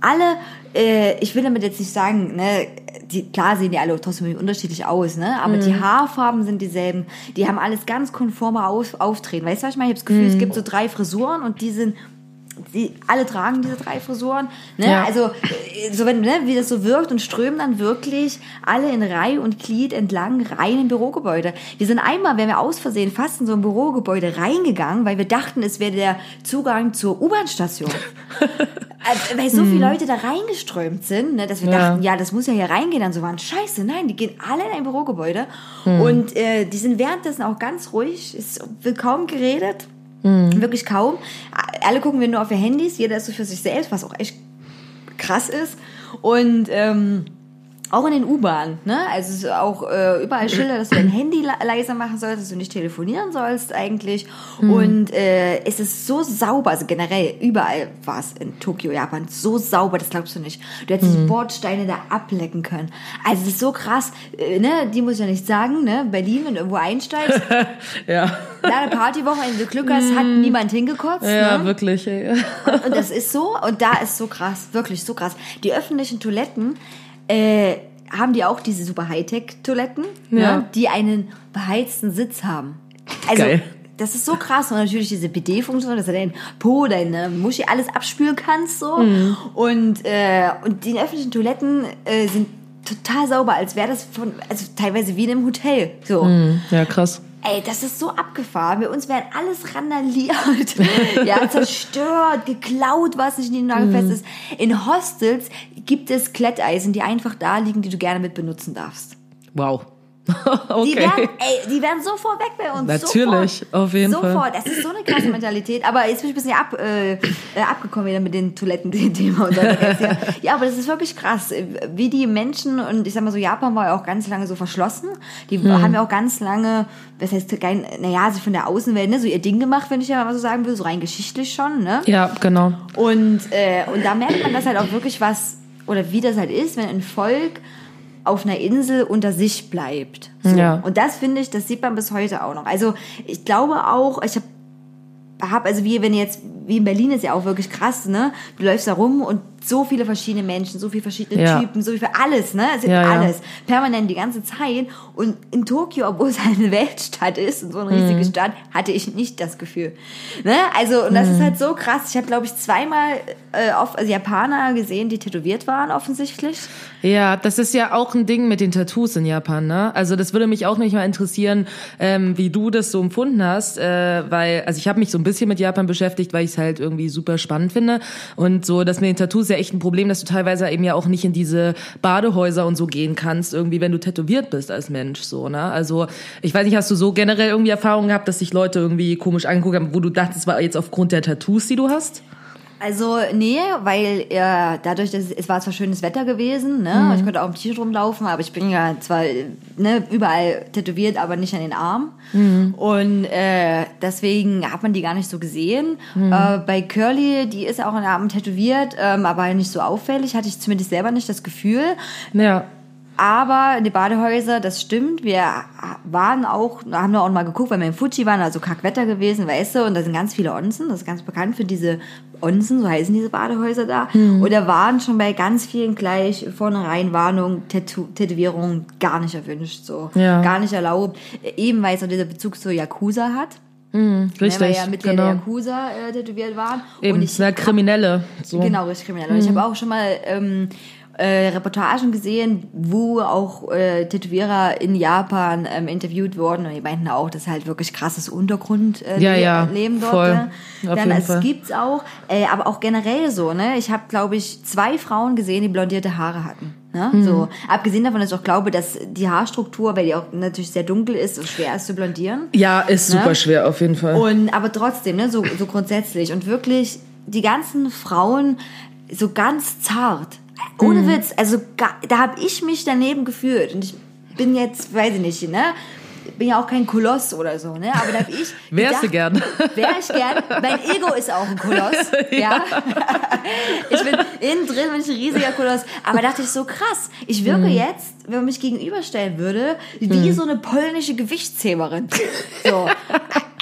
alle, äh, ich will damit jetzt nicht sagen, ne, die, klar sehen die alle trotzdem unterschiedlich aus, ne? Aber mhm. die Haarfarben sind dieselben. Die haben alles ganz konforme auf, Auftreten. Weißt du, was ich meine? Ich habe das Gefühl, mhm. es gibt so drei Frisuren und die sind die alle tragen diese drei Frisuren. Ne? Ja. Also, äh, so wenn, ne, wie das so wirkt und strömen dann wirklich alle in Reihe und Glied entlang rein im Bürogebäude. Wir sind einmal, wenn wir aus Versehen fast in so ein Bürogebäude reingegangen, weil wir dachten, es wäre der Zugang zur U-Bahn-Station. Äh, weil so viele hm. Leute da reingeströmt sind, ne, dass wir ja. dachten, ja, das muss ja hier reingehen. Dann so waren, scheiße, nein, die gehen alle in ein Bürogebäude. Mhm. Und äh, die sind währenddessen auch ganz ruhig, es wird kaum geredet. Mhm. Wirklich kaum. Alle gucken wir nur auf ihr Handys, jeder ist so für sich selbst, was auch echt krass ist. Und ähm, auch in den U-Bahnen, ne? Also auch äh, überall Schilder, dass du dein Handy leiser machen sollst, dass du nicht telefonieren sollst eigentlich. Mhm. Und äh, es ist so sauber, also generell überall war es in Tokio, Japan, so sauber, das glaubst du nicht. Du hättest mhm. Bordsteine da ablecken können. Also es ist so krass, äh, ne? Die muss ich ja nicht sagen, ne? Berlin, wenn du irgendwo einsteigst. ja. Da eine Partywoche, wenn du Glück hast, hat mhm. niemand hingekotzt. Ja, ne? wirklich. Ey. Und, und das ist so, und da ist so krass, wirklich so krass. Die öffentlichen Toiletten, äh, haben die auch diese super Hightech-Toiletten, ja. ne, die einen beheizten Sitz haben. Also, Geil. das ist so krass. Und natürlich diese PD-Funktion, dass du dein Po, deine Muschi alles abspülen kannst, so. Mhm. Und, äh, und die öffentlichen Toiletten äh, sind total sauber, als wäre das von, also teilweise wie in einem Hotel, so. Mhm. Ja, krass. Ey, das ist so abgefahren. Bei uns werden alles randaliert, ja, zerstört, geklaut, was nicht in die nagelfest mhm. ist. In Hostels gibt es Kletteisen, die einfach da liegen, die du gerne mit benutzen darfst. Wow. okay. Die werden, ey, die werden sofort weg bei uns. Natürlich, sofort. auf jeden sofort. Fall. Das ist so eine krasse Mentalität. Aber jetzt bin ich ein bisschen ab, äh, äh abgekommen wieder mit den Toiletten-Thema. ja, aber das ist wirklich krass, wie die Menschen, und ich sag mal so, Japan war ja auch ganz lange so verschlossen. Die hm. haben ja auch ganz lange, das heißt, kein, naja, sich von der Außenwelt, ne, so ihr Ding gemacht, wenn ich ja mal so sagen will, so rein geschichtlich schon, ne? Ja, genau. Und, äh, und da merkt man das halt auch wirklich was, oder wie das halt ist, wenn ein Volk auf einer Insel unter sich bleibt. So. Ja. Und das finde ich, das sieht man bis heute auch noch. Also ich glaube auch, ich habe hab, also wie wenn jetzt, wie in Berlin ist ja auch wirklich krass, ne? Du läufst da rum und so viele verschiedene Menschen, so viele verschiedene ja. Typen, so viel alles, ne? Es ja, alles. Ja. Permanent die ganze Zeit. Und in Tokio, obwohl es eine Weltstadt ist, so eine riesige mhm. Stadt, hatte ich nicht das Gefühl. Ne? Also, und das mhm. ist halt so krass. Ich habe, glaube ich, zweimal äh, oft, also Japaner gesehen, die tätowiert waren, offensichtlich. Ja, das ist ja auch ein Ding mit den Tattoos in Japan, ne? Also das würde mich auch nicht mal interessieren, ähm, wie du das so empfunden hast, äh, weil, also ich habe mich so ein bisschen mit Japan beschäftigt, weil ich es halt irgendwie super spannend finde. Und so, dass mit den Tattoos ja echt ein Problem, dass du teilweise eben ja auch nicht in diese Badehäuser und so gehen kannst, irgendwie, wenn du tätowiert bist als Mensch, so, ne? Also, ich weiß nicht, hast du so generell irgendwie Erfahrungen gehabt, dass sich Leute irgendwie komisch angeguckt haben, wo du dachtest, es war jetzt aufgrund der Tattoos, die du hast? Also nee, weil äh, dadurch, dass es, es war zwar schönes Wetter gewesen, ne, mhm. ich konnte auch im T-Shirt rumlaufen, aber ich bin ja zwar ne, überall tätowiert, aber nicht an den Armen mhm. und äh, deswegen hat man die gar nicht so gesehen. Mhm. Äh, bei Curly, die ist auch an den Armen tätowiert, ähm, aber nicht so auffällig, hatte ich zumindest selber nicht das Gefühl. Ja. Aber die Badehäuser, das stimmt. Wir waren auch, haben wir auch mal geguckt, weil wir in Fuji waren, also Kackwetter gewesen, weißt du, und da sind ganz viele Onsen. Das ist ganz bekannt für diese Onsen, so heißen diese Badehäuser da. Mhm. Und da waren schon bei ganz vielen gleich vornherein Warnung, Tätow Tätowierung gar nicht erwünscht, so. Ja. Gar nicht erlaubt. Eben weil es auch dieser Bezug zur Yakuza hat. Mhm, richtig, weil ja Mitglieder genau. der Yakuza äh, tätowiert waren. Eben, und ich, Kriminelle. So. Genau, richtig Kriminelle. Und ich mhm. habe auch schon mal ähm, äh, Reportagen gesehen, wo auch äh, Tätowierer in Japan ähm, interviewt wurden und die meinten auch, das ist halt wirklich krasses Untergrund äh, Ja, ja, Leben dort. voll. ne? Dann es Fall. gibt's auch, äh, aber auch generell so, ne? Ich habe, glaube ich, zwei Frauen gesehen, die blondierte Haare hatten. Ne? Mhm. So, abgesehen davon, dass ich auch glaube, dass die Haarstruktur, weil die auch natürlich sehr dunkel ist, so schwer ist zu blondieren. Ja, ist super Ne? schwer auf jeden Fall. Und aber trotzdem, ne, so, so grundsätzlich. Und wirklich die ganzen Frauen so ganz zart. Ohne Mhm. Witz. Also da habe ich mich daneben gefühlt. Und ich bin jetzt, weiß ich nicht, ne? Bin ja auch kein Koloss oder so, ne? Aber da habe ich. Wärst du gern. Wär ich gern. Mein Ego ist auch ein Koloss. ja. ich bin innen drin bin ich ein riesiger Koloss. Aber dachte ich so krass. Ich wirke jetzt, wenn man mich gegenüberstellen würde, wie so eine polnische Gewichtshebnerin. So.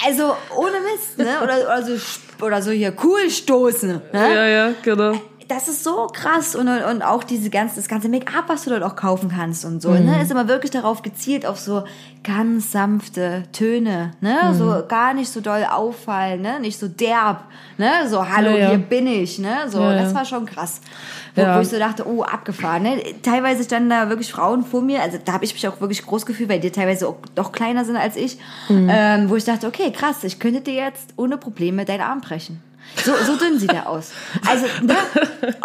Also ohne Mist, ne? Oder, oder so oder so hier cool stoßen. Ne? ja, ja, genau. Das ist so krass und, und auch diese ganze, das ganze Make-up, was du dort auch kaufen kannst und so, ne, ist immer wirklich darauf gezielt auf so ganz sanfte Töne, ne, so gar nicht so doll auffallen, ne, nicht so derb, ne, so hallo, Ja, ja. hier bin ich, ne, so, Ja, das war schon krass. Wo, wo ich so dachte, oh, abgefahren, ne, teilweise standen da wirklich Frauen vor mir, also da habe ich mich auch wirklich groß gefühlt, weil die teilweise auch doch kleiner sind als ich, Mhm. ähm, wo ich dachte, okay, krass, ich könnte dir jetzt ohne Probleme deinen Arm brechen. So, so dünn sieht er aus. Also, ne?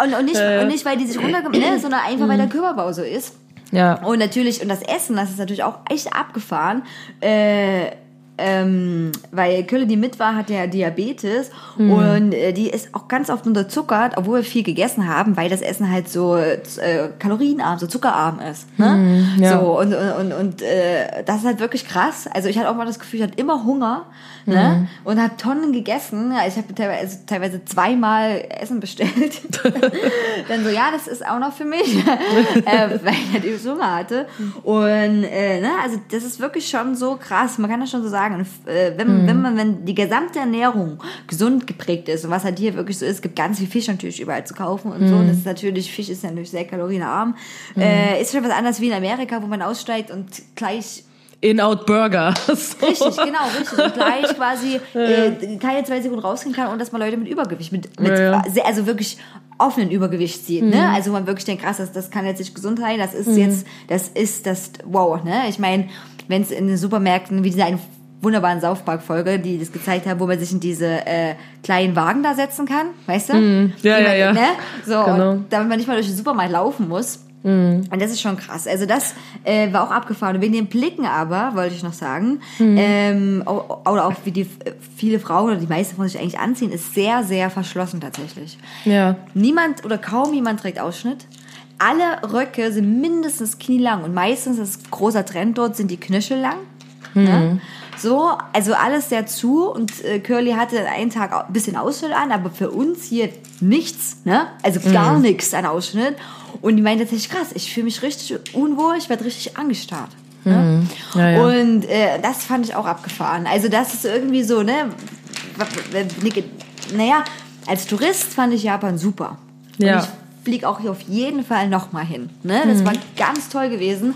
Und, und, nicht, und nicht, weil die sich runtergemacht, ne? sondern einfach, weil der Körperbau so ist. Ja. Und natürlich, und das Essen, das ist natürlich auch echt abgefahren. Äh, ähm, weil Kölle, die mit war, hat ja Diabetes und äh, die ist auch ganz oft unterzuckert, obwohl wir viel gegessen haben, weil das Essen halt so äh, kalorienarm, so zuckerarm ist. Ne? ja. So und und und, und äh, das ist halt wirklich krass. Also ich hatte auch mal das Gefühl, ich hatte immer Hunger ne? und habe Tonnen gegessen. Ich habe teilweise, also teilweise zweimal Essen bestellt. Dann so, ja, das ist auch noch für mich, äh, weil ich halt eben Hunger hatte. Und äh, ne, also das ist wirklich schon so krass. Man kann das schon so sagen. Und, äh, wenn, wenn man, wenn die gesamte Ernährung gesund geprägt ist und was halt hier wirklich so ist, es gibt ganz viel Fisch natürlich überall zu kaufen und so. Und das ist natürlich, Fisch ist ja natürlich sehr kalorienarm. Äh, ist schon was anderes wie in Amerika, wo man aussteigt und gleich In-Out Burger. So. Richtig, genau, richtig. Und gleich quasi äh, keine zwei Sekunden rausgehen kann und dass man Leute mit Übergewicht, mit, mit Ja, ja. also wirklich offenen Übergewicht sieht. Ne? Also man wirklich denkt, krass, das, das kann jetzt nicht gesund sein, das ist jetzt, das ist das, wow, ne? Ich meine, wenn es in den Supermärkten, wie diese eine wunderbaren South Park Folge, die das gezeigt haben, wo man sich in diese äh, kleinen Wagen da setzen kann, weißt du? Ja, Die ja, man, ja. Ne? So, Genau. damit man nicht mal durch den Supermarkt laufen muss. Mhm. Und das ist schon krass. Also das äh, war auch abgefahren. Und wegen den Blicken aber, wollte ich noch sagen, Mhm. ähm, oder auch wie die äh, viele Frauen oder die meisten von sich eigentlich anziehen, ist sehr, sehr verschlossen tatsächlich. Ja. Niemand oder kaum jemand trägt Ausschnitt. Alle Röcke sind mindestens knielang und meistens ist ein großer Trend dort, sind die Knöchel lang. Ne? So, also alles sehr zu und äh, Curly hatte einen Tag ein bisschen Ausschnitt an, aber für uns hier nichts, ne? Also gar nichts an Ausschnitt. Und die meinte tatsächlich krass, ich fühle mich richtig unwohl, ich werde richtig angestarrt. Ne? Ja, ja. Und äh, das fand ich auch abgefahren. Also das ist irgendwie so, ne? Naja, als Tourist fand ich Japan super. Ja. Und ich fliege auch hier auf jeden Fall nochmal hin. Ne? Das war ganz toll gewesen.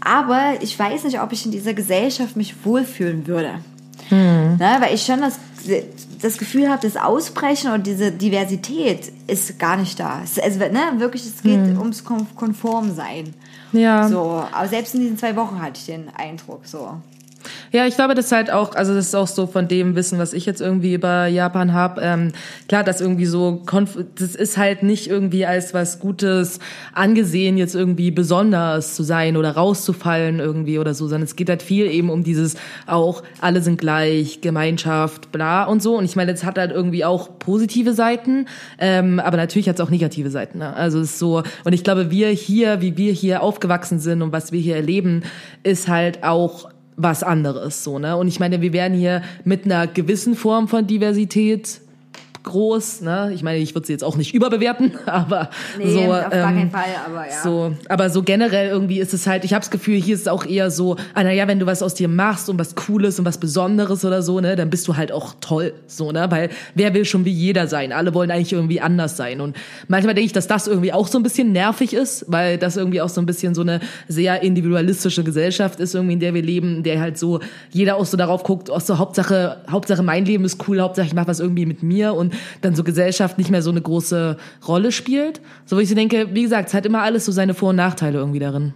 Aber ich weiß nicht, ob ich in dieser Gesellschaft mich wohlfühlen würde. Ne? Weil ich schon das, das Gefühl habe, das Ausbrechen und diese Diversität ist gar nicht da. Es, also, ne? Wirklich, es geht ums Kon Konformsein. Ja. So, aber selbst in diesen zwei Wochen hatte ich den Eindruck, so. Ja, ich glaube, das ist halt auch, also das ist auch so von dem Wissen, was ich jetzt irgendwie über Japan habe. Ähm, klar, das irgendwie so, das ist halt nicht irgendwie als was Gutes angesehen, jetzt irgendwie besonders zu sein oder rauszufallen irgendwie oder so, sondern es geht halt viel eben um dieses auch, alle sind gleich, Gemeinschaft, bla und so. Und ich meine, das hat halt irgendwie auch positive Seiten, ähm, aber natürlich hat es auch negative Seiten. Ne? Also es ist so, und ich glaube, wir hier, wie wir hier aufgewachsen sind und was wir hier erleben, ist halt auch was anderes, so, ne? Und ich meine, wir werden hier mit einer gewissen Form von Diversität groß, ne? Ich meine, ich würde sie jetzt auch nicht überbewerten, aber Nee, so, auf gar ähm, keinen Fall, aber ja. so, aber so generell irgendwie ist es halt, ich habe das Gefühl, hier ist es auch eher so, ah, naja, wenn du was aus dir machst und was Cooles und was Besonderes oder so, ne, dann bist du halt auch toll, so, ne, weil wer will schon wie jeder sein? Alle wollen eigentlich irgendwie anders sein und manchmal denke ich, dass das irgendwie auch so ein bisschen nervig ist, weil das irgendwie auch so ein bisschen so eine sehr individualistische Gesellschaft ist, irgendwie in der wir leben, in der halt so jeder auch so darauf guckt, auch so Hauptsache, Hauptsache mein Leben ist cool, Hauptsache ich mache was irgendwie mit mir und dann so Gesellschaft nicht mehr so eine große Rolle spielt. So, wo ich so denke, wie gesagt, es hat immer alles so seine Vor- und Nachteile irgendwie darin.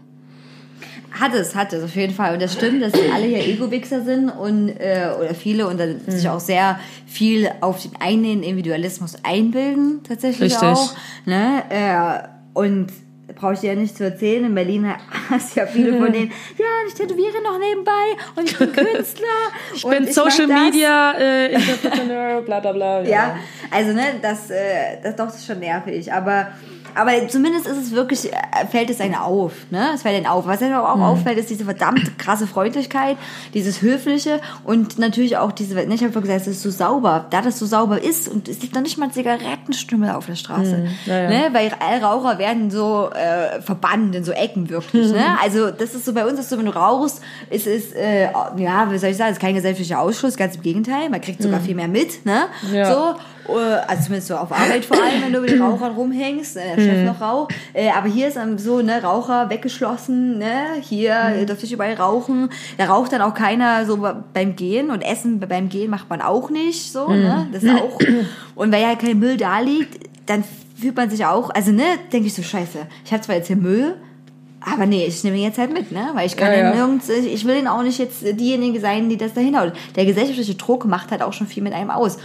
Hat es, hat es auf jeden Fall. Und das stimmt, dass alle hier Ego-Wichser sind und äh, oder viele und dann sich auch sehr viel auf den eigenen Individualismus einbilden, tatsächlich Richtig. auch. Ne? Äh, und brauche ich dir ja nicht zu erzählen, in Berlin hast du ja viele von denen, ja, ich tätowiere noch nebenbei und ich bin Künstler. Ich und bin mach Social. Media äh, Entrepreneur, bla bla bla. Ja, also ne, das, äh, das doch das ist schon nervig. Aber, aber zumindest ist es wirklich, äh, fällt es einem auf, ne? Es fällt einem auf. Was einem auch auffällt, ist diese verdammt krasse Freundlichkeit, dieses Höfliche und natürlich auch diese, ne, ich habe vorhin gesagt, es ist so sauber. Da das so sauber ist und es liegt noch nicht mal Zigarettenstümmel auf der Straße. ja, ja. Ne? Weil alle Raucher werden so äh, verbannt in so Ecken wirklich. Ne? Also das ist so bei uns, ist so, wenn du rauchst, es ist, äh, ja, wie soll ich sagen, es ist kein gesellschaftlicher Ausschluss, ganz im Gegenteil. Man kriegt sogar viel mehr mit, ne? Ja. So. Äh, Also zumindest so auf Arbeit vor allem, wenn du mit den Rauchern rumhängst, äh, der Chef noch raucht. Äh, aber hier ist so, ne, Raucher weggeschlossen, ne, hier äh, dürfte ich überall rauchen. Da raucht dann auch keiner so beim Gehen und Essen beim Gehen macht man auch nicht, so, ne, das ist auch. Und weil ja kein Müll da liegt, dann fühlt man sich auch, also ne, denke ich so, scheiße, ich habe zwar jetzt hier Müll, aber nee, ich nehme ihn jetzt halt mit, ne? Weil ich kann Ja, ja, nirgends, ich will ihn auch nicht jetzt diejenige sein, die das da hinhaut. Der gesellschaftliche Druck macht halt auch schon viel mit einem aus.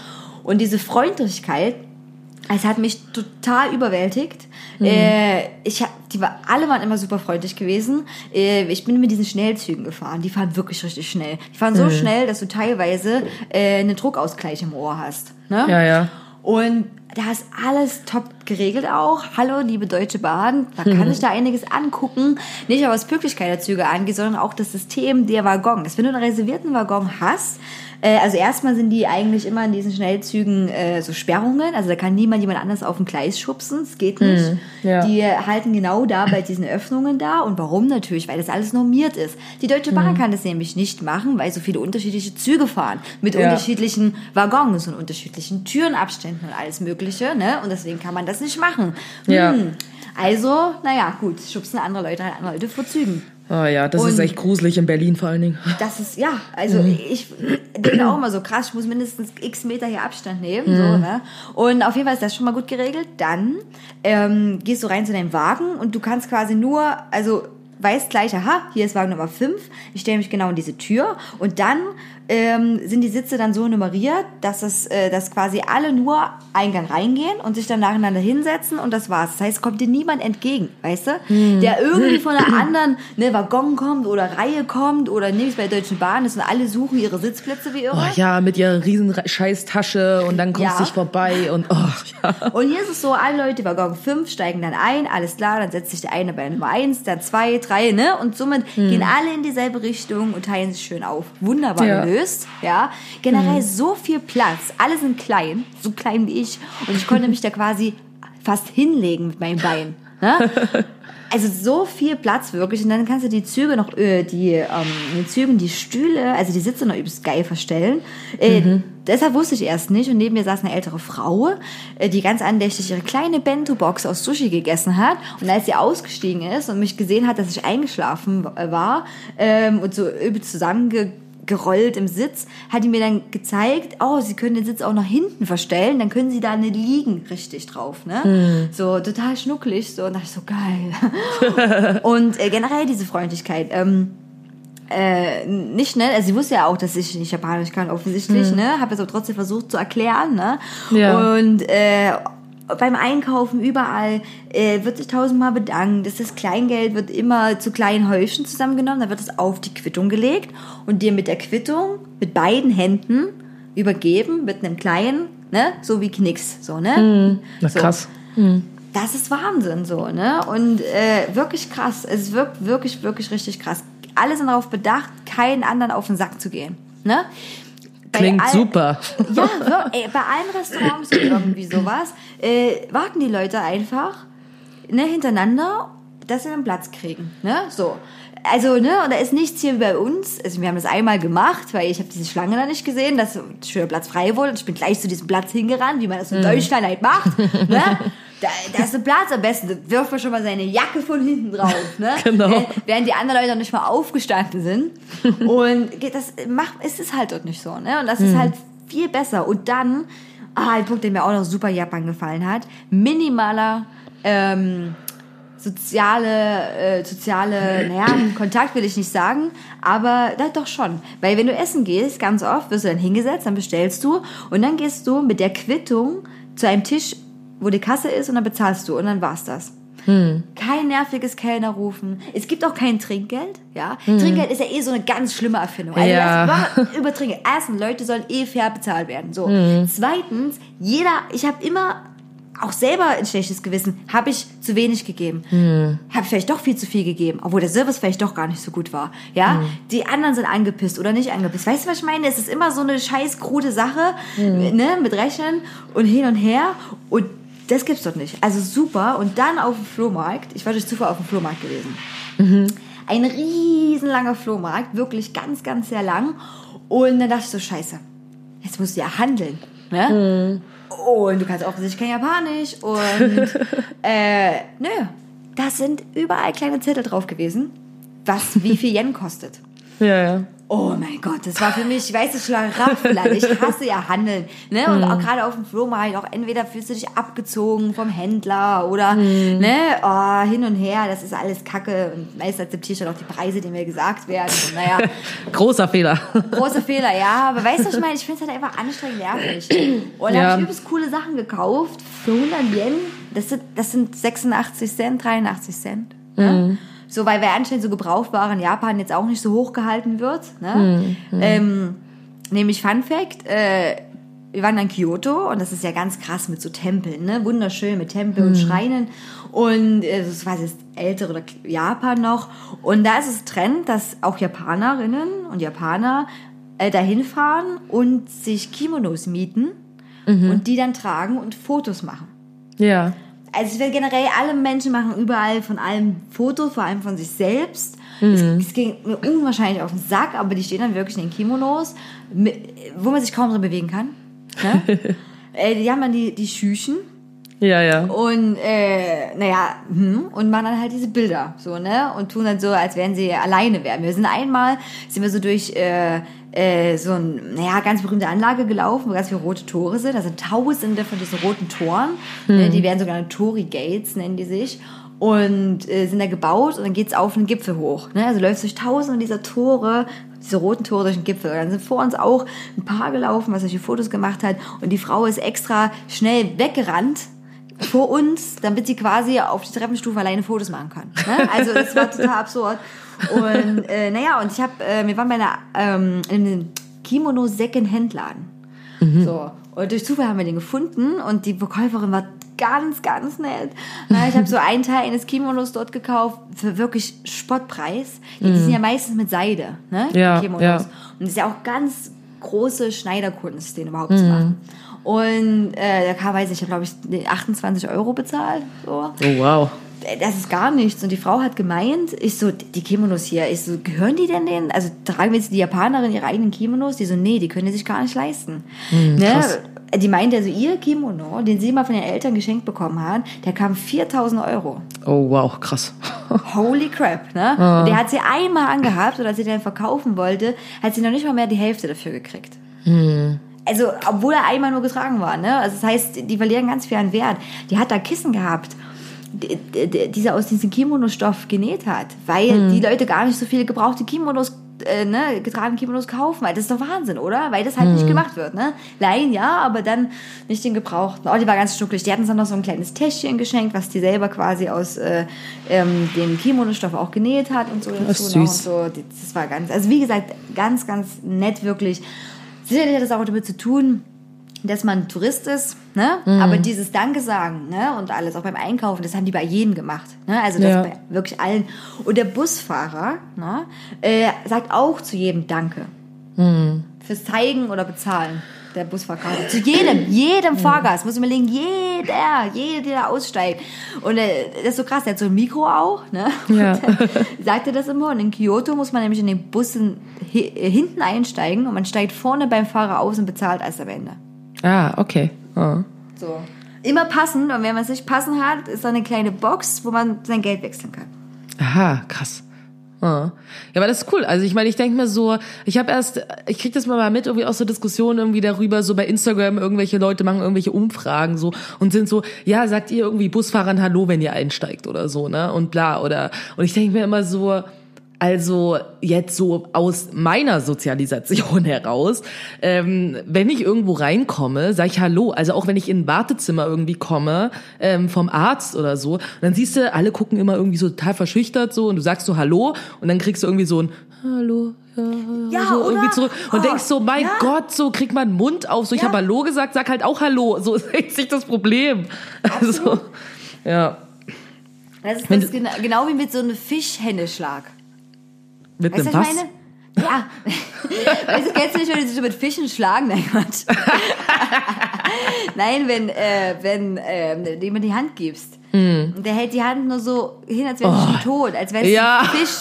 Und diese Freundlichkeit, es hat mich total überwältigt. Äh, ich hab, die war, alle waren immer super freundlich gewesen. Äh, ich bin mit diesen Schnellzügen gefahren. Die fahren wirklich richtig schnell. Die fahren so schnell, dass du teilweise äh, einen Druckausgleich im Ohr hast. Ne? Ja, ja. Und da ist alles top geregelt auch. Hallo, liebe Deutsche Bahn. Da kann ich da einiges angucken. Nicht aber was Pünktlichkeit der Züge angeht, sondern auch das System der Waggons. Wenn du einen reservierten Waggon hast, äh, also erstmal sind die eigentlich immer in diesen Schnellzügen äh, so Sperrungen. Also da kann niemand jemand anders auf dem Gleis schubsen. Das geht nicht. ja. Die halten genau da bei diesen Öffnungen da. Und warum natürlich? Weil das alles normiert ist. Die Deutsche Bahn kann das nämlich nicht machen, weil so viele unterschiedliche Züge fahren. Mit Ja. unterschiedlichen Waggons und unterschiedlichen Türenabständen und alles Mögliche. Ne? Und deswegen kann man das nicht machen. Ja. Hm. Also, naja, gut, schubsen andere Leute halt andere Leute vor Zügen. Oh ja, das ist Und- echt gruselig in Berlin vor allen Dingen. Das ist, ja, also ich denke auch immer so krass, ich muss mindestens x Meter hier Abstand nehmen. So, ne? Und auf jeden Fall ist das schon mal gut geregelt. Dann ähm, gehst du rein zu deinem Wagen und du kannst quasi nur, also weißt gleich, aha, hier ist Wagen Nummer 5, ich stelle mich genau in diese Tür und dann ähm, sind die Sitze dann so nummeriert, dass es, äh, dass quasi alle nur Eingang reingehen und sich dann nacheinander hinsetzen und das war's. Das heißt, es kommt dir niemand entgegen, weißt du? Der irgendwie von einer anderen ne, Waggon kommt oder Reihe kommt oder nämlich bei der Deutschen Bahn ist und alle suchen ihre Sitzplätze wie irre. Oh ja, mit ihrer riesen Scheißtasche und dann kommst Ja. du dich vorbei und oh ja. Und hier ist es so, alle Leute, Waggon 5 steigen dann ein, alles klar, dann setzt sich der eine bei Nummer 1, dann 2, 3, ne? Und somit gehen alle in dieselbe Richtung und teilen sich schön auf. Wunderbar Ja. gelöst, ja. Generell so viel Platz, alle sind klein, so klein wie ich. Und ich konnte mich da quasi fast hinlegen mit meinem Bein. Ne? Also so viel Platz wirklich und dann kannst du die Züge noch, äh, die, ähm, den Zügen die Stühle, also die Sitze noch übelst geil verstellen. Äh, Deshalb wusste ich erst nicht und neben mir saß eine ältere Frau, äh, die ganz andächtig ihre kleine Bento-Box aus Sushi gegessen hat und als sie ausgestiegen ist und mich gesehen hat, dass ich eingeschlafen äh, war ähm, und so übelst zusammenge gerollt im Sitz, hat die mir dann gezeigt, oh, sie können den Sitz auch nach hinten verstellen, dann können sie da nicht liegen richtig drauf, ne? So total schnucklig, so und dachte ich so geil. und äh, generell diese Freundlichkeit. Ähm, äh, nicht, ne? Also sie wusste ja auch, dass ich nicht Japanisch kann, offensichtlich, ne? Habe es aber trotzdem versucht zu erklären, ne? Ja. Und äh, beim Einkaufen überall äh, wird sich tausendmal bedankt. Das, das Kleingeld wird immer zu kleinen Häufchen zusammengenommen, dann wird es auf die Quittung gelegt und dir mit der Quittung mit beiden Händen übergeben, mit einem kleinen, ne? So wie Knicks, so, ne? Na, So. krass. Das ist Wahnsinn so, ne? Und äh, wirklich krass. Es wirkt wirklich, wirklich richtig krass. Alle sind darauf bedacht, keinen anderen auf den Sack zu gehen. Ne? Klingt all- super. Ja, ey, bei allen Restaurants und irgendwie sowas äh, warten die Leute einfach ne, hintereinander, dass sie einen Platz kriegen. Ne? So. Also, ne, und da ist nichts hier bei uns. Also, wir haben das einmal gemacht, weil ich habe diese Schlange da nicht gesehen, dass schöner Platz frei wurde. Und ich bin gleich zu diesem Platz hingerannt, wie man das in Deutschland halt macht. Ne? Da, da ist ein Platz, am besten wirft man schon mal seine Jacke von hinten drauf. Ne? Genau. Äh, während die anderen Leute noch nicht mal aufgestanden sind. Und geht das macht, ist es halt dort nicht so. Ne? Und das ist halt viel besser. Und dann, Ah, ein Punkt, der mir auch noch super Japan gefallen hat. Minimaler ähm, soziale, äh, soziale, naja, Kontakt will ich nicht sagen, aber das doch schon. Weil wenn du essen gehst, ganz oft wirst du dann hingesetzt, dann bestellst du und dann gehst du mit der Quittung zu einem Tisch, wo die Kasse ist und dann bezahlst du und dann war's das. Hm. Kein nerviges Kellner rufen. Es gibt auch kein Trinkgeld. Ja, hm. Trinkgeld ist ja eh so eine ganz schlimme Erfindung. Also ja. über Trinkgeld. Erstens, Leute sollen eh fair bezahlt werden. So. Hm. Zweitens, jeder, ich habe immer auch selber ein schlechtes Gewissen. Habe ich zu wenig gegeben? Hm. Habe ich vielleicht doch viel zu viel gegeben, obwohl der Service vielleicht doch gar nicht so gut war. Ja, hm. die anderen sind angepisst oder nicht angepisst. Weißt du, was ich meine? Es ist immer so eine scheiß krude Sache, hm. ne, mit Rechnen und hin und her und das gibt's doch nicht. Also super. Und dann auf dem Flohmarkt. Ich war durch Zufall auf dem Flohmarkt gewesen. Mhm. Ein riesenlanger Flohmarkt, wirklich ganz, ganz sehr lang. Und dann dachte ich so, scheiße, jetzt musst du ja handeln. Ne? Mhm. Und du kannst offensichtlich kein Japanisch. Und äh, nö, da sind überall kleine Zettel drauf gewesen, was wie viel Yen kostet. Ja, ja. Oh mein Gott, das war für mich, ich weiß es schon, Raffler. Ich hasse ja Handeln. Ne? Und auch gerade auf dem Flohmarkt, auch entweder fühlst du dich abgezogen vom Händler oder mhm. ne, oh, hin und her, das ist alles Kacke. Und meist akzeptierst du dann auch die Preise, die mir gesagt werden. Und, naja, Großer Fehler. Großer Fehler, ja. Aber weißt du, was ich meine? Ich finde es halt einfach anstrengend nervig. Und da ja. habe ich übelst coole Sachen gekauft für 100 Yen. Das sind, das sind 86 Cent, 83 Cent. Ne? Mhm. So, weil wer anscheinend so Gebrauchware in Japan jetzt auch nicht so hoch gehalten wird. Ne? Mhm. Ähm, nämlich Fun Fact, äh, wir waren in Kyoto und das ist ja ganz krass mit so Tempeln, ne? Wunderschön mit Tempeln mhm. und Schreinen. Und äh, das war das ältere oder Japan noch. Und da ist es Trend, dass auch Japanerinnen und Japaner äh, dahin fahren und sich Kimonos mieten mhm. und die dann tragen und Fotos machen. Ja also ich will generell, alle Menschen machen überall von allem Fotos, vor allem von sich selbst. Mhm. Es, es, ging mir unwahrscheinlich auf den Sack, aber die stehen dann wirklich in den Kimonos, wo man sich kaum drin bewegen kann. Ne? äh, die haben dann die, die Schüchen. Ja, ja. Und äh, naja, hm, und machen dann halt diese Bilder so, ne? Und tun dann so, als wären sie alleine wären. Wir sind einmal, sind wir so durch äh, äh, so ein, naja, ganz berühmte Anlage gelaufen, wo ganz viele rote Tore sind. Da sind tausende von diesen roten Toren. Hm. Die werden sogar Tory Gates, nennen die sich. Und äh, sind da gebaut und dann geht's auf einen Gipfel hoch. Ne? Also läufst durch tausende dieser Tore, diese roten Tore durch den Gipfel. Und dann sind vor uns auch ein Paar gelaufen, was solche Fotos gemacht hat. Und die Frau ist extra schnell weggerannt, vor uns, damit sie quasi auf die Treppenstufe alleine Fotos machen kann. Ne? Also das war total absurd. Und äh, naja, und ich habe, äh, wir waren bei einer, ähm, in einem Kimono Second Laden. Mhm. So. Und durch Zufall haben wir den gefunden und die Verkäuferin war ganz, ganz nett. Ich habe so einen Teil eines Kimonos dort gekauft für wirklich Spottpreis. Die, mhm. die sind ja meistens mit Seide, ne? Ja, Kimonos. Ja. Und das ist ja auch ganz große Schneiderkunst, den überhaupt mhm. zu machen. Und äh, da weiß ich, ich habe, glaube ich, 28 Euro bezahlt. So. Oh, wow das ist gar nichts. Und die Frau hat gemeint, ich so, die Kimonos hier, ich so, gehören die denn denen? Also tragen jetzt die Japanerin ihre eigenen Kimonos? Die so, nee, die können die sich gar nicht leisten. Hm, ne? Die meinte also, ihr Kimono, den sie mal von den Eltern geschenkt bekommen hat, der kam 4000 Euro. Oh, wow, krass. Holy crap, ne? Ah. Und der hat sie einmal angehabt und als sie den verkaufen wollte, hat sie noch nicht mal mehr die Hälfte dafür gekriegt. Hm also obwohl er einmal nur getragen war, ne? Also das heißt, die verlieren ganz viel an Wert. Die hat da Kissen gehabt dieser aus diesem Kimono-Stoff genäht hat, weil mhm. die Leute gar nicht so viele gebrauchte Kimonos äh, ne, getragene Kimonos kaufen, weil das ist doch Wahnsinn, oder? Weil das halt mhm. nicht gemacht wird, ne? Leihen ja, aber dann nicht den gebrauchten. Oh, die war ganz schnucklig. Die hatten uns dann noch so ein kleines Täschchen geschenkt, was die selber quasi aus äh, ähm, dem Kimono-Stoff auch genäht hat und so. Das ist süß. Und so. Das war ganz, also wie gesagt, ganz, ganz nett wirklich. Sicherlich hat das auch damit zu tun, dass man Tourist ist, ne? Mhm. Aber dieses Danke sagen, ne? Und alles, auch beim Einkaufen, das haben die bei jedem gemacht, ne? Also das ja. bei wirklich allen. Und der Busfahrer, ne? Äh, sagt auch zu jedem Danke. Mhm. Fürs Zeigen oder Bezahlen der Busfahrer. Zu jedem, jedem. Fahrgast, muss ich mir legen, jeder, jeder, der da aussteigt. Und äh, das ist so krass, der hat so ein Mikro auch, ne? Ja. sagt er das immer. Und in Kyoto muss man nämlich in den Bussen hinten einsteigen und man steigt vorne beim Fahrer aus und bezahlt erst am Ende. Ah, okay. Oh. So. Immer passend, und wenn man es nicht passend hat, ist da eine kleine Box, wo man sein Geld wechseln kann. Aha, krass. Ja, aber das ist cool. Also ich meine, ich denke mir so, ich habe erst, ich krieg das mal mit, irgendwie aus so Diskussionen irgendwie darüber, so bei Instagram, irgendwelche Leute machen irgendwelche Umfragen so und sind so, ja, sagt ihr irgendwie Busfahrern Hallo, wenn ihr einsteigt oder so, ne? Und bla, oder und ich denke mir immer so, also jetzt so aus meiner Sozialisation heraus, ähm, wenn ich irgendwo reinkomme, sage ich Hallo. Also auch wenn ich in ein Wartezimmer irgendwie komme ähm, vom Arzt oder so, dann siehst du, alle gucken immer irgendwie so total verschüchtert so und du sagst so Hallo und dann kriegst du irgendwie so ein Hallo. Ja, so oder? irgendwie zurück und Oh, denkst so, mein ja. Gott, so kriegt man Mund auf, so ich Ja. habe Hallo gesagt, sag halt auch Hallo, so ist echt nicht das Problem. Also, ja, Das ist, das genau, genau wie mit so einem Fischhändeschlag. Mit Weißt du, einem was ich Pass. meine? Ja. weißt du, kennst du nicht, wenn die sich so mit Fischen schlagen? Nein, Quatsch. Nein, wenn, äh, wenn äh, du ihm die Hand gibst. Und der hält die Hand nur so hin, als wäre sie schon tot, als wäre es Mm. Ja. ein Fisch.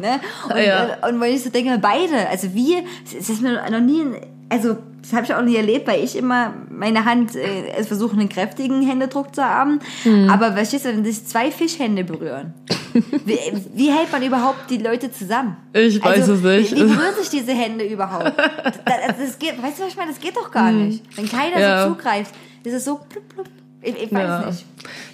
Ne? und, Ja. und, und wenn ich so denke, beide, also wir, es ist mir noch nie, also das habe ich auch nie erlebt, weil ich immer meine Hand äh, also versuche, einen kräftigen Händedruck zu haben. Mm. Aber verstehst du, wenn sich zwei Fischhände berühren, wie, wie hält man überhaupt die Leute zusammen? Ich weiß es nicht. Wie, wie berühren sich diese Hände überhaupt? Das, das, geht, weißt du, was ich meine? Das geht doch gar nicht. Wenn keiner. Ja. so zugreift, ist es so plupp, plupp. Ich, ich weiß Ja. nicht.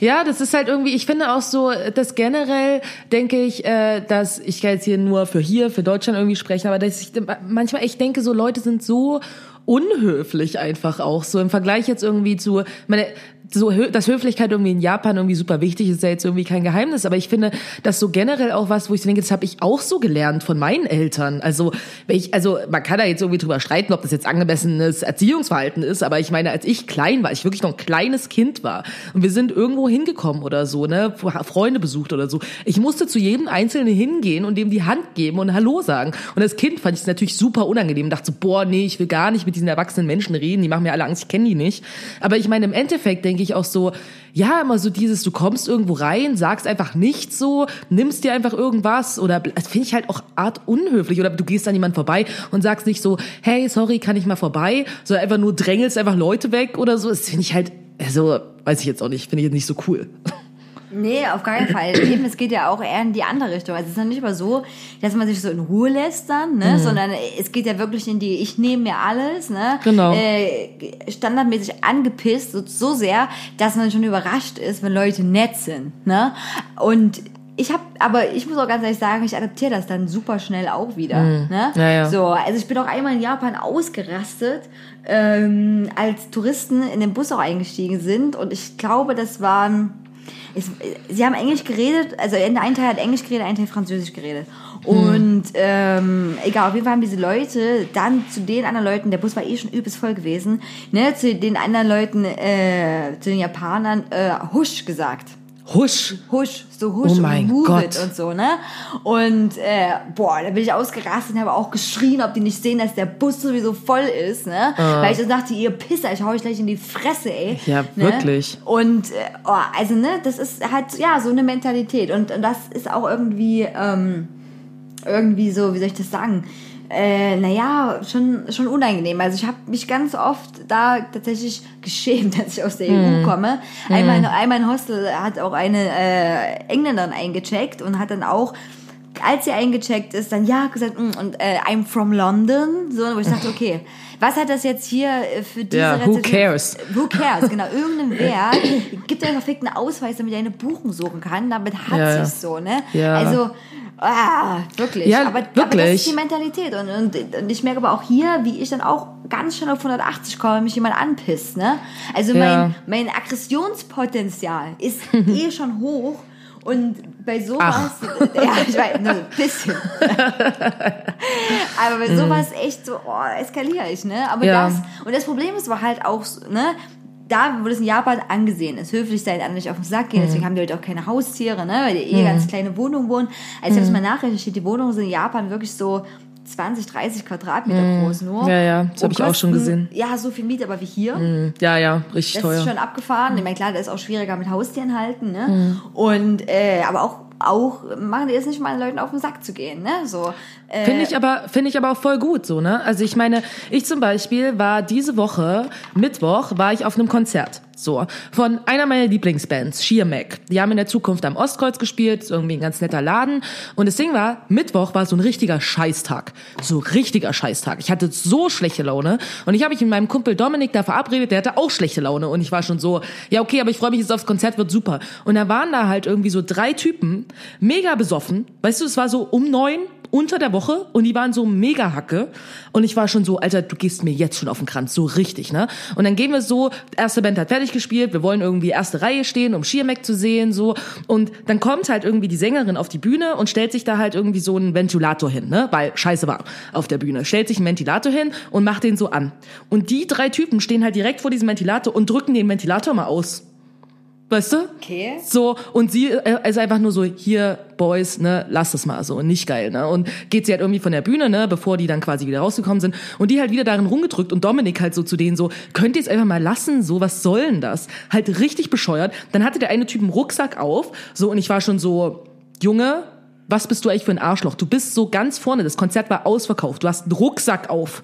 Ja, das ist halt irgendwie, ich finde auch so, dass generell denke ich, äh, dass ich kann jetzt hier nur für hier, für Deutschland irgendwie sprechen, aber dass ich manchmal echt denke, so Leute sind so unhöflich einfach auch so im Vergleich jetzt irgendwie zu meine so dass Höflichkeit irgendwie in Japan irgendwie super wichtig ist, ist ja jetzt irgendwie kein Geheimnis, aber ich finde, das so generell auch was, wo ich denke, das habe ich auch so gelernt von meinen Eltern. Also, wenn ich, also man kann da jetzt irgendwie drüber streiten, ob das jetzt angemessenes Erziehungsverhalten ist, aber ich meine, als ich klein war, ich wirklich noch ein kleines Kind war und wir sind irgendwo hingekommen oder so, ne, Freunde besucht oder so, ich musste zu jedem Einzelnen hingehen und dem die Hand geben und Hallo sagen. Und als Kind fand ich es natürlich super unangenehm, dachte so, boah, nee, ich will gar nicht mit diesen erwachsenen Menschen reden, die machen mir alle Angst, ich kenne die nicht. Aber ich meine, im Endeffekt denke ich auch so, ja, immer so dieses, du kommst irgendwo rein, sagst einfach nichts so, nimmst dir einfach irgendwas oder das finde ich halt auch art unhöflich oder du gehst an jemand vorbei und sagst nicht so, hey, sorry, kann ich mal vorbei, sondern einfach nur drängelst einfach Leute weg oder so. Das finde ich halt, also, weiß ich jetzt auch nicht, finde ich jetzt nicht so cool. Nee, auf gar keinen Fall. Eben, es geht ja auch eher in die andere Richtung. Also es ist ja nicht immer so, dass man sich so in Ruhe lässt dann, Mhm. ne? sondern es geht ja wirklich in die, ich nehme mir alles, ne? Genau. Äh, standardmäßig angepisst, so, so sehr, dass man schon überrascht ist, wenn Leute nett sind. Ne? Und ich habe, aber ich muss auch ganz ehrlich sagen, ich adaptiere das dann super schnell auch wieder. Ne? Mhm. Ja, ja. So, also ich bin auch einmal in Japan ausgerastet, ähm, als Touristen in den Bus auch eingestiegen sind und ich glaube, das waren es, sie haben Englisch geredet, also ein Teil hat Englisch geredet, ein Teil Französisch geredet. Und ähm, egal, auf jeden Fall haben diese Leute dann zu den anderen Leuten, der Bus war eh schon übelst voll gewesen, ne, zu den anderen Leuten, äh, zu den Japanern, äh, Husch gesagt. Husch. Husch, so Husch Oh mein und Move Gott. it und so, ne? Und äh, boah, da bin ich ausgerastet und habe auch geschrien, ob die nicht sehen, dass der Bus sowieso voll ist, ne? Weil ich so dachte, ihr Pisser, ich hau euch gleich in die Fresse, ey. Ja, ne? wirklich. Und äh, oh, also, ne, das ist halt, ja, so eine Mentalität. Und, und das ist auch irgendwie, ähm, irgendwie so, wie soll ich das sagen? Äh, naja, schon, schon unangenehm. Also ich habe mich ganz oft da tatsächlich geschämt, dass ich aus der EU komme. Einmal, einmal ein Hostel hat auch eine äh, Engländerin eingecheckt und hat dann auch als sie eingecheckt ist, dann ja gesagt, mm, und äh, I'm from London, so, wo ich dachte, okay, was hat das jetzt hier äh, für diese Ja, who Rezession- cares? Who cares, genau, irgendein Wert, gibt einen verfickten Ausweis, damit er eine Buchung suchen kann, damit hat Ja, sich's so, ne? Ja. Also, ah, wirklich. Ja, aber, aber das wirklich. ist die Mentalität und, und, und ich merke aber auch hier, wie ich dann auch ganz schnell auf 180 komme, wenn mich jemand anpisst, ne? Also Ja. mein, mein Aggressionspotenzial ist eh schon hoch und bei sowas, ja, ich weiß, nur ein bisschen. Aber bei sowas echt so, oh, eskaliere ich, ne? Aber Mhm. Ja. das, und das Problem ist aber halt auch, so, ne? Da, wo das in Japan angesehen ist, höflich sein, anderen nicht auf den Sack Mhm. gehen, deswegen haben die halt auch keine Haustiere, ne? Weil die eh ganz kleine Wohnungen wohnen. Also ich habe es mal nachrecherchiert, die Wohnungen sind in Japan wirklich so 20, 30 Quadratmeter groß nur. Mhm. Ja, ja, das hab Und ich auch schon gesehen. Ja, so viel Miete, aber wie hier. Ja, ja, richtig Das teuer. ist schon abgefahren. Ich meine, klar, das ist auch schwieriger mit Haustieren halten, ne? Und äh, aber auch auch machen die es nicht mal Leuten auf den Sack zu gehen, ne? So. Äh, Finde ich aber, finde ich aber auch voll gut, so, ne? Also ich meine, ich zum Beispiel war diese Woche, Mittwoch, war ich auf einem Konzert. So, von einer meiner Lieblingsbands, Sheer Mac. Die haben in der Zukunft am Ostkreuz gespielt, ist irgendwie ein ganz netter Laden. Und das Ding war, Mittwoch war so ein richtiger Scheißtag. So richtiger Scheißtag. Ich hatte so schlechte Laune. Und ich habe mich mit meinem Kumpel Dominik da verabredet, der hatte auch schlechte Laune. Und ich war schon so, ja okay, aber ich freue mich jetzt aufs Konzert, wird super. Und da waren da halt irgendwie so drei Typen, mega besoffen. Weißt du, es war so um neun unter der Woche und die waren so mega Hacke und ich war schon so, Alter, du gehst mir jetzt schon auf den Kranz, so richtig, ne? Und dann gehen wir so, erste Band hat fertig gespielt, wir wollen irgendwie erste Reihe stehen, um Schiermeck zu sehen, so und dann kommt halt irgendwie die Sängerin auf die Bühne und stellt sich da halt irgendwie so einen Ventilator hin, ne? Weil scheiße war auf der Bühne, stellt sich einen Ventilator hin und macht den so an. Und die drei Typen stehen halt direkt vor diesem Ventilator und drücken den Ventilator mal aus. Weißt du? Okay. So, und sie äh, ist einfach nur so, hier, Boys, ne, lass es mal so, nicht geil, ne? Und geht sie halt irgendwie von der Bühne, ne, bevor die dann quasi wieder rausgekommen sind. Und die halt wieder darin rumgedrückt und Dominik halt so zu denen so, könnt ihr es einfach mal lassen, so, was soll denn das? Halt richtig bescheuert. Dann hatte der eine Typ einen Rucksack auf, so, und ich war schon so, Junge, was bist du eigentlich für ein Arschloch? Du bist so ganz vorne, das Konzert war ausverkauft, du hast einen Rucksack auf.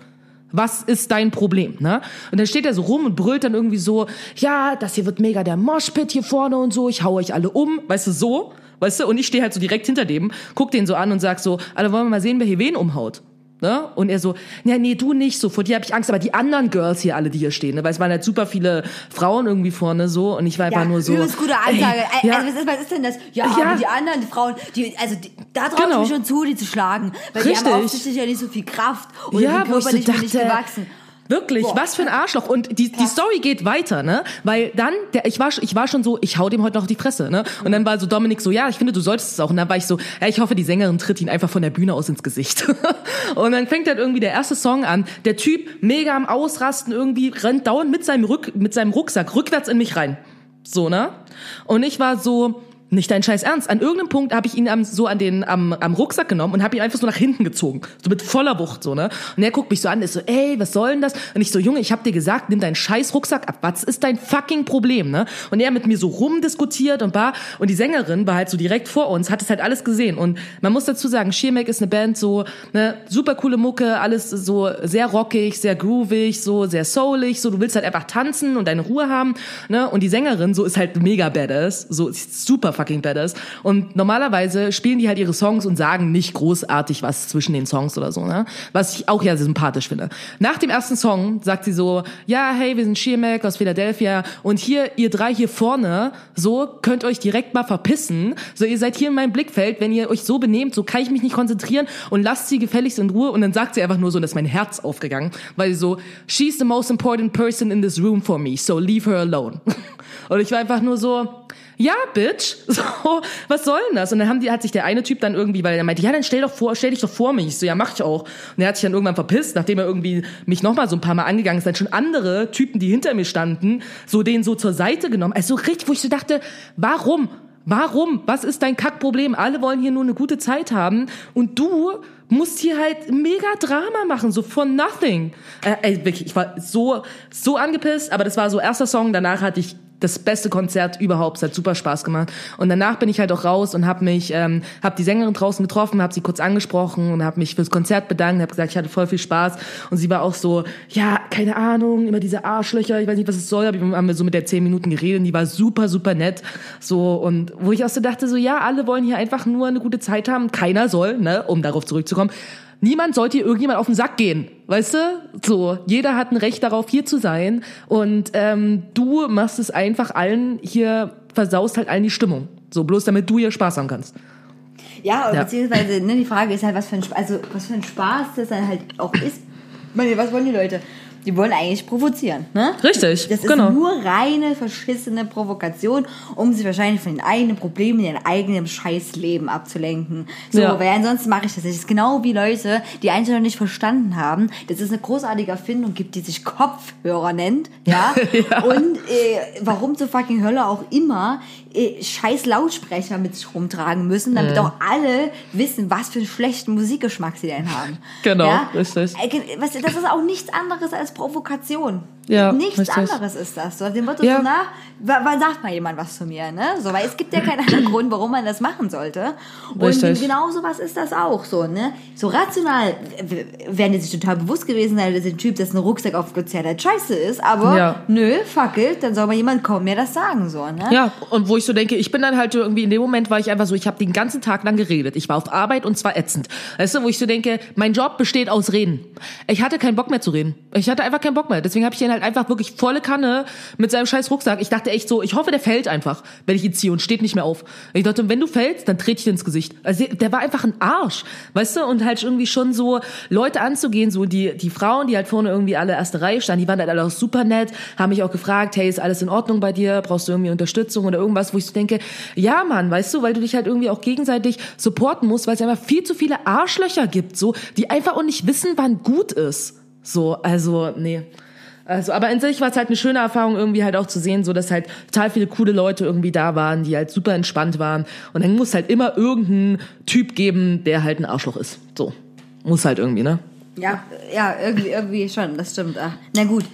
Was ist dein Problem, ne? Und dann steht er so rum und brüllt dann irgendwie so, ja, das hier wird mega der Moshpit hier vorne und so, ich hau euch alle um, weißt du, so, weißt du, und ich stehe halt so direkt hinter dem, guck den so an und sag so, alle wollen wir mal sehen, wer hier wen umhaut. Ne? Und er so, ja, nee, du nicht, so, vor dir habe ich Angst, aber die anderen Girls hier alle, die hier stehen, ne? weil es waren halt super viele Frauen irgendwie vorne so und ich war einfach Ja, nur so. übelst gute Ansage. Ey, ja. also, was, ist, was ist denn das? Ja, Ja. die anderen die Frauen, die, also die, da traue Genau. ich mich schon zu, die zu schlagen. Weil die Richtig. haben offensichtlich ja nicht so viel Kraft und ja, wo ich so nicht dachte, gewachsen. Wirklich, Boah. was für ein Arschloch. Und die, die Story geht weiter, ne? Weil dann, der, ich war, ich war schon so, ich hau dem heute noch auf die Fresse, ne? Und dann war so Dominik so, ja, ich finde, du solltest es auch. Und dann war ich so, ja, ich hoffe, die Sängerin tritt ihn einfach von der Bühne aus ins Gesicht. und dann fängt halt irgendwie der erste Song an. Der Typ, mega am Ausrasten, irgendwie rennt dauernd mit seinem Rück, mit seinem Rucksack rückwärts in mich rein. So, ne? Und ich war so, nicht dein Scheiß Ernst. An irgendeinem Punkt habe ich ihn am, so an den am, am Rucksack genommen und habe ihn einfach so nach hinten gezogen, so mit voller Wucht so ne. Und er guckt mich so an, ist so, ey, was soll denn das? Und ich so, Junge, ich habe dir gesagt, nimm deinen Scheiß Rucksack ab. Was ist dein fucking Problem, ne? Und er mit mir so rumdiskutiert und war und die Sängerin war halt so direkt vor uns, hat es halt alles gesehen. Und man muss dazu sagen, Schirmek ist eine Band so ne super coole Mucke, alles so sehr rockig, sehr groovig, so sehr soulig, so du willst halt einfach tanzen und deine Ruhe haben, ne? Und die Sängerin so ist halt mega badass, so ist super fucking badass. Und normalerweise spielen die halt ihre Songs und sagen nicht großartig was zwischen den Songs oder so, ne? Was ich auch ja sympathisch finde. Nach dem ersten Song sagt sie so, ja, hey, wir sind Sheermack aus Philadelphia und hier, ihr drei hier vorne, so könnt euch direkt mal verpissen. So, ihr seid hier in meinem Blickfeld, wenn ihr euch so benehmt, so kann ich mich nicht konzentrieren und lasst sie gefälligst in Ruhe. Und dann sagt sie einfach nur so, und das ist mein Herz aufgegangen, weil sie so, she's the most important person in this room for me, so leave her alone. Und ich war einfach nur so, ja, Bitch, so, was soll denn das? Und dann haben die, hat sich der eine Typ dann irgendwie, weil er meinte, ja, dann stell doch vor, stell dich doch vor mich. Ich so, ja, mach ich auch. Und er hat sich dann irgendwann verpisst, nachdem er irgendwie mich nochmal so ein paar Mal angegangen ist, dann schon andere Typen, die hinter mir standen, so den so zur Seite genommen. Also richtig, wo ich so dachte, warum? Warum? Was ist dein Kackproblem? Alle wollen hier nur eine gute Zeit haben und du musst hier halt mega Drama machen, so von nothing. Äh, ey, wirklich, ich war so, so angepisst, aber das war so erster Song, danach hatte ich das beste Konzert überhaupt. Es hat super Spaß gemacht. Und danach bin ich halt auch raus und habe mich, ähm, habe die Sängerin draußen getroffen, habe sie kurz angesprochen und habe mich fürs Konzert bedankt, habe gesagt, ich hatte voll viel Spaß. Und sie war auch so, ja, keine Ahnung, immer diese Arschlöcher, ich weiß nicht, was es soll. Aber haben wir so mit der zehn Minuten geredet. Und die war super, super nett. So und wo ich auch so dachte, so ja, alle wollen hier einfach nur eine gute Zeit haben. Keiner soll, ne, um darauf zurückzukommen. Niemand sollte hier irgendjemand auf den Sack gehen, weißt du? So, jeder hat ein Recht darauf, hier zu sein und ähm, du machst es einfach allen hier, versaust halt allen die Stimmung. So, bloß damit du hier Spaß haben kannst. Ja, Ja. beziehungsweise, ne, die Frage ist halt, was für ein, also, was für ein Spaß das dann halt auch ist. Ich meine, was wollen die Leute? Die wollen eigentlich provozieren, ne? Richtig, Das ist genau. nur reine, verschissene Provokation, um sich wahrscheinlich von den eigenen Problemen in ihrem eigenen Scheißleben abzulenken. So, Ja. weil ansonsten mache ich das nicht. Das ist genau wie Leute, die eigentlich noch nicht verstanden haben, dass es eine großartige Erfindung gibt, die sich Kopfhörer nennt, ja? Und äh, warum zur fucking Hölle auch immer scheiß Lautsprecher mit sich rumtragen müssen, damit auch alle wissen, was für einen schlechten Musikgeschmack sie denn haben. Genau, ja? richtig. Äh, was- Das ist auch nichts anderes als Provokation. Ja, Nichts richtig. anderes ist das. So, dem Motto Ja. so, na, wa- wann sagt mal jemand was zu mir, ne? So, weil es gibt ja keinen anderen Grund, warum man das machen sollte. Und Richtig. genau sowas ist das auch so, ne? So rational w- werden die sich total bewusst gewesen sein, dass der Typ, das ein Rucksack auf Konzert halt scheiße ist, aber Ja. nö, fackelt, dann soll mal jemand kommen, mir das sagen, so, ne? Ja, und wo ich so denke, ich bin dann halt irgendwie in dem Moment war ich einfach so, ich habe den ganzen Tag lang geredet. Ich war auf Arbeit und zwar ätzend. Weißt du, wo ich so denke, mein Job besteht aus Reden. Ich hatte keinen Bock mehr zu reden. Ich hatte einfach keinen Bock mehr. Deswegen habe ich ihn halt einfach wirklich volle Kanne mit seinem scheiß Rucksack. Ich dachte echt so, ich hoffe, der fällt einfach, wenn ich ihn ziehe und steht nicht mehr auf. Ich dachte, wenn du fällst, dann trete ich dir ins Gesicht. Also der war einfach ein Arsch, weißt du, und halt irgendwie schon so Leute anzugehen, so die die Frauen, die halt vorne irgendwie alle erste Reihe standen, die waren halt alle auch super nett, haben mich auch gefragt, hey, ist alles in Ordnung bei dir? Brauchst du irgendwie Unterstützung oder irgendwas, wo ich so denke, ja, Mann, weißt du, weil du dich halt irgendwie auch gegenseitig supporten musst, weil es einfach viel zu viele Arschlöcher gibt, so, die einfach auch nicht wissen, wann gut ist. So, also, nee. Also, aber in sich war es halt eine schöne Erfahrung, irgendwie halt auch zu sehen, so dass halt total viele coole Leute irgendwie da waren, die halt super entspannt waren. Und dann muss halt immer irgendein Typ geben, der halt ein Arschloch ist. So. Muss halt irgendwie, ne? Ja, ja, irgendwie, irgendwie schon, das stimmt. Ach, na gut.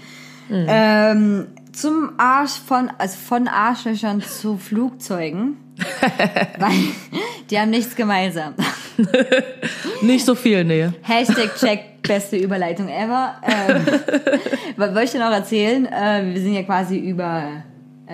Mhm. Ähm, zum Arsch von, also von Arschlöchern zu Flugzeugen. Weil die haben nichts gemeinsam. Nicht so viel, nee. Hashtag check, beste Überleitung ever. Ähm, was wollte ich dir noch erzählen? Äh, wir sind ja quasi über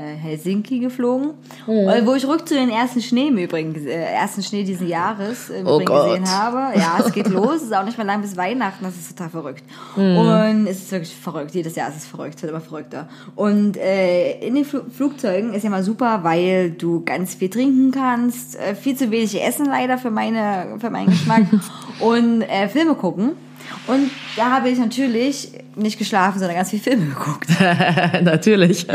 Helsinki geflogen. Äh, wo ich rück zu den ersten Schnee im Übrigen, äh, ersten Schnee diesen Jahres im Oh Übrigen gesehen habe. Ja, es geht los. Es ist auch nicht mehr lang bis Weihnachten. Das ist total verrückt. Und es ist wirklich verrückt. Jedes Jahr ist es verrückt. Es wird immer verrückter. Und äh, in den Fl Flugzeugen ist ja mal super, weil du ganz viel trinken kannst. Äh, viel zu wenig essen leider für, meine, für meinen Geschmack. und äh, Filme gucken. Und da habe ich natürlich nicht geschlafen, sondern ganz viel Filme geguckt. Natürlich.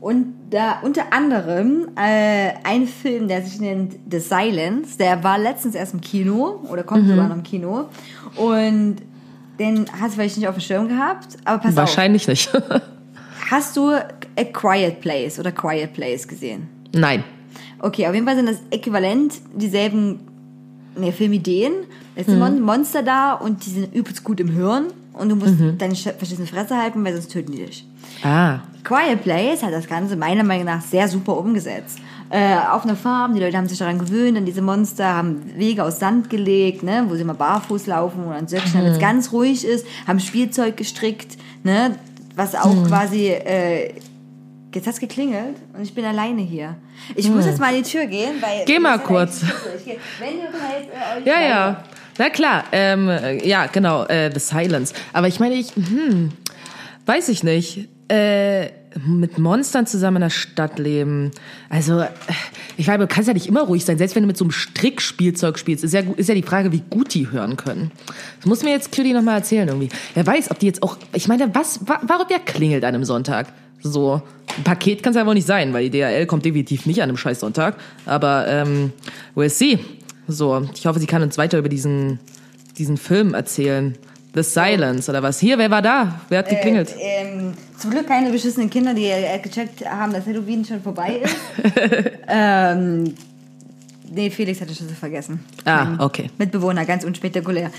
Und da unter anderem äh, ein Film, der sich nennt The Silence, der war letztens erst im Kino oder kommt sogar noch im Kino. Und den hast du vielleicht nicht auf dem Schirm gehabt, aber pass Wahrscheinlich nicht. auf. Hast du A Quiet Place oder Quiet Place gesehen? Nein. Okay, auf jeden Fall sind das äquivalent dieselben nee, Filmideen. Es sind Mon Monster da und die sind übelst gut im Hirn und du musst deine sch- verschissene Fresse halten, weil sonst töten die dich. Ah. Quiet Place hat das Ganze meiner Meinung nach sehr super umgesetzt. Äh, auf einer Farm, die Leute haben sich daran gewöhnt, an diese Monster, haben Wege aus Sand gelegt, ne, wo sie mal barfuß laufen oder an Söckchen, damit es ganz ruhig ist, haben Spielzeug gestrickt, ne, was auch quasi, äh, jetzt hat's geklingelt und ich bin alleine hier. Ich muss jetzt mal an die Tür gehen, weil... Geh mal ist kurz. Wenn ihr äh, euch... Ja, ja. Na klar, ähm, äh, ja, genau, äh, The Silence. Aber ich meine, ich, hm, weiß ich nicht. Äh, mit Monstern zusammen in der Stadt leben. Also, äh, ich meine, du kannst ja nicht immer ruhig sein. Selbst wenn du mit so einem Strickspielzeug spielst, ist ja, ist ja die Frage, wie gut die hören können. Das muss mir jetzt Cutie noch mal erzählen irgendwie. Wer weiß, ob die jetzt auch, ich meine, was, wa, warum der klingelt an einem Sonntag? So, ein Paket kann es ja wohl nicht sein, weil die DHL kommt definitiv nicht an einem scheiß Sonntag. Aber, ähm, we'll see. So, ich hoffe, sie kann uns weiter über diesen, diesen Film erzählen. The Silence oder was? Hier, wer war da? Wer hat geklingelt? Ähm, zum Glück keine beschissenen Kinder, die äh, gecheckt haben, dass Halloween schon vorbei ist. ähm, nee, Felix hatte Schlüssel vergessen. ah, okay. Mitbewohner, ganz unspektakulär.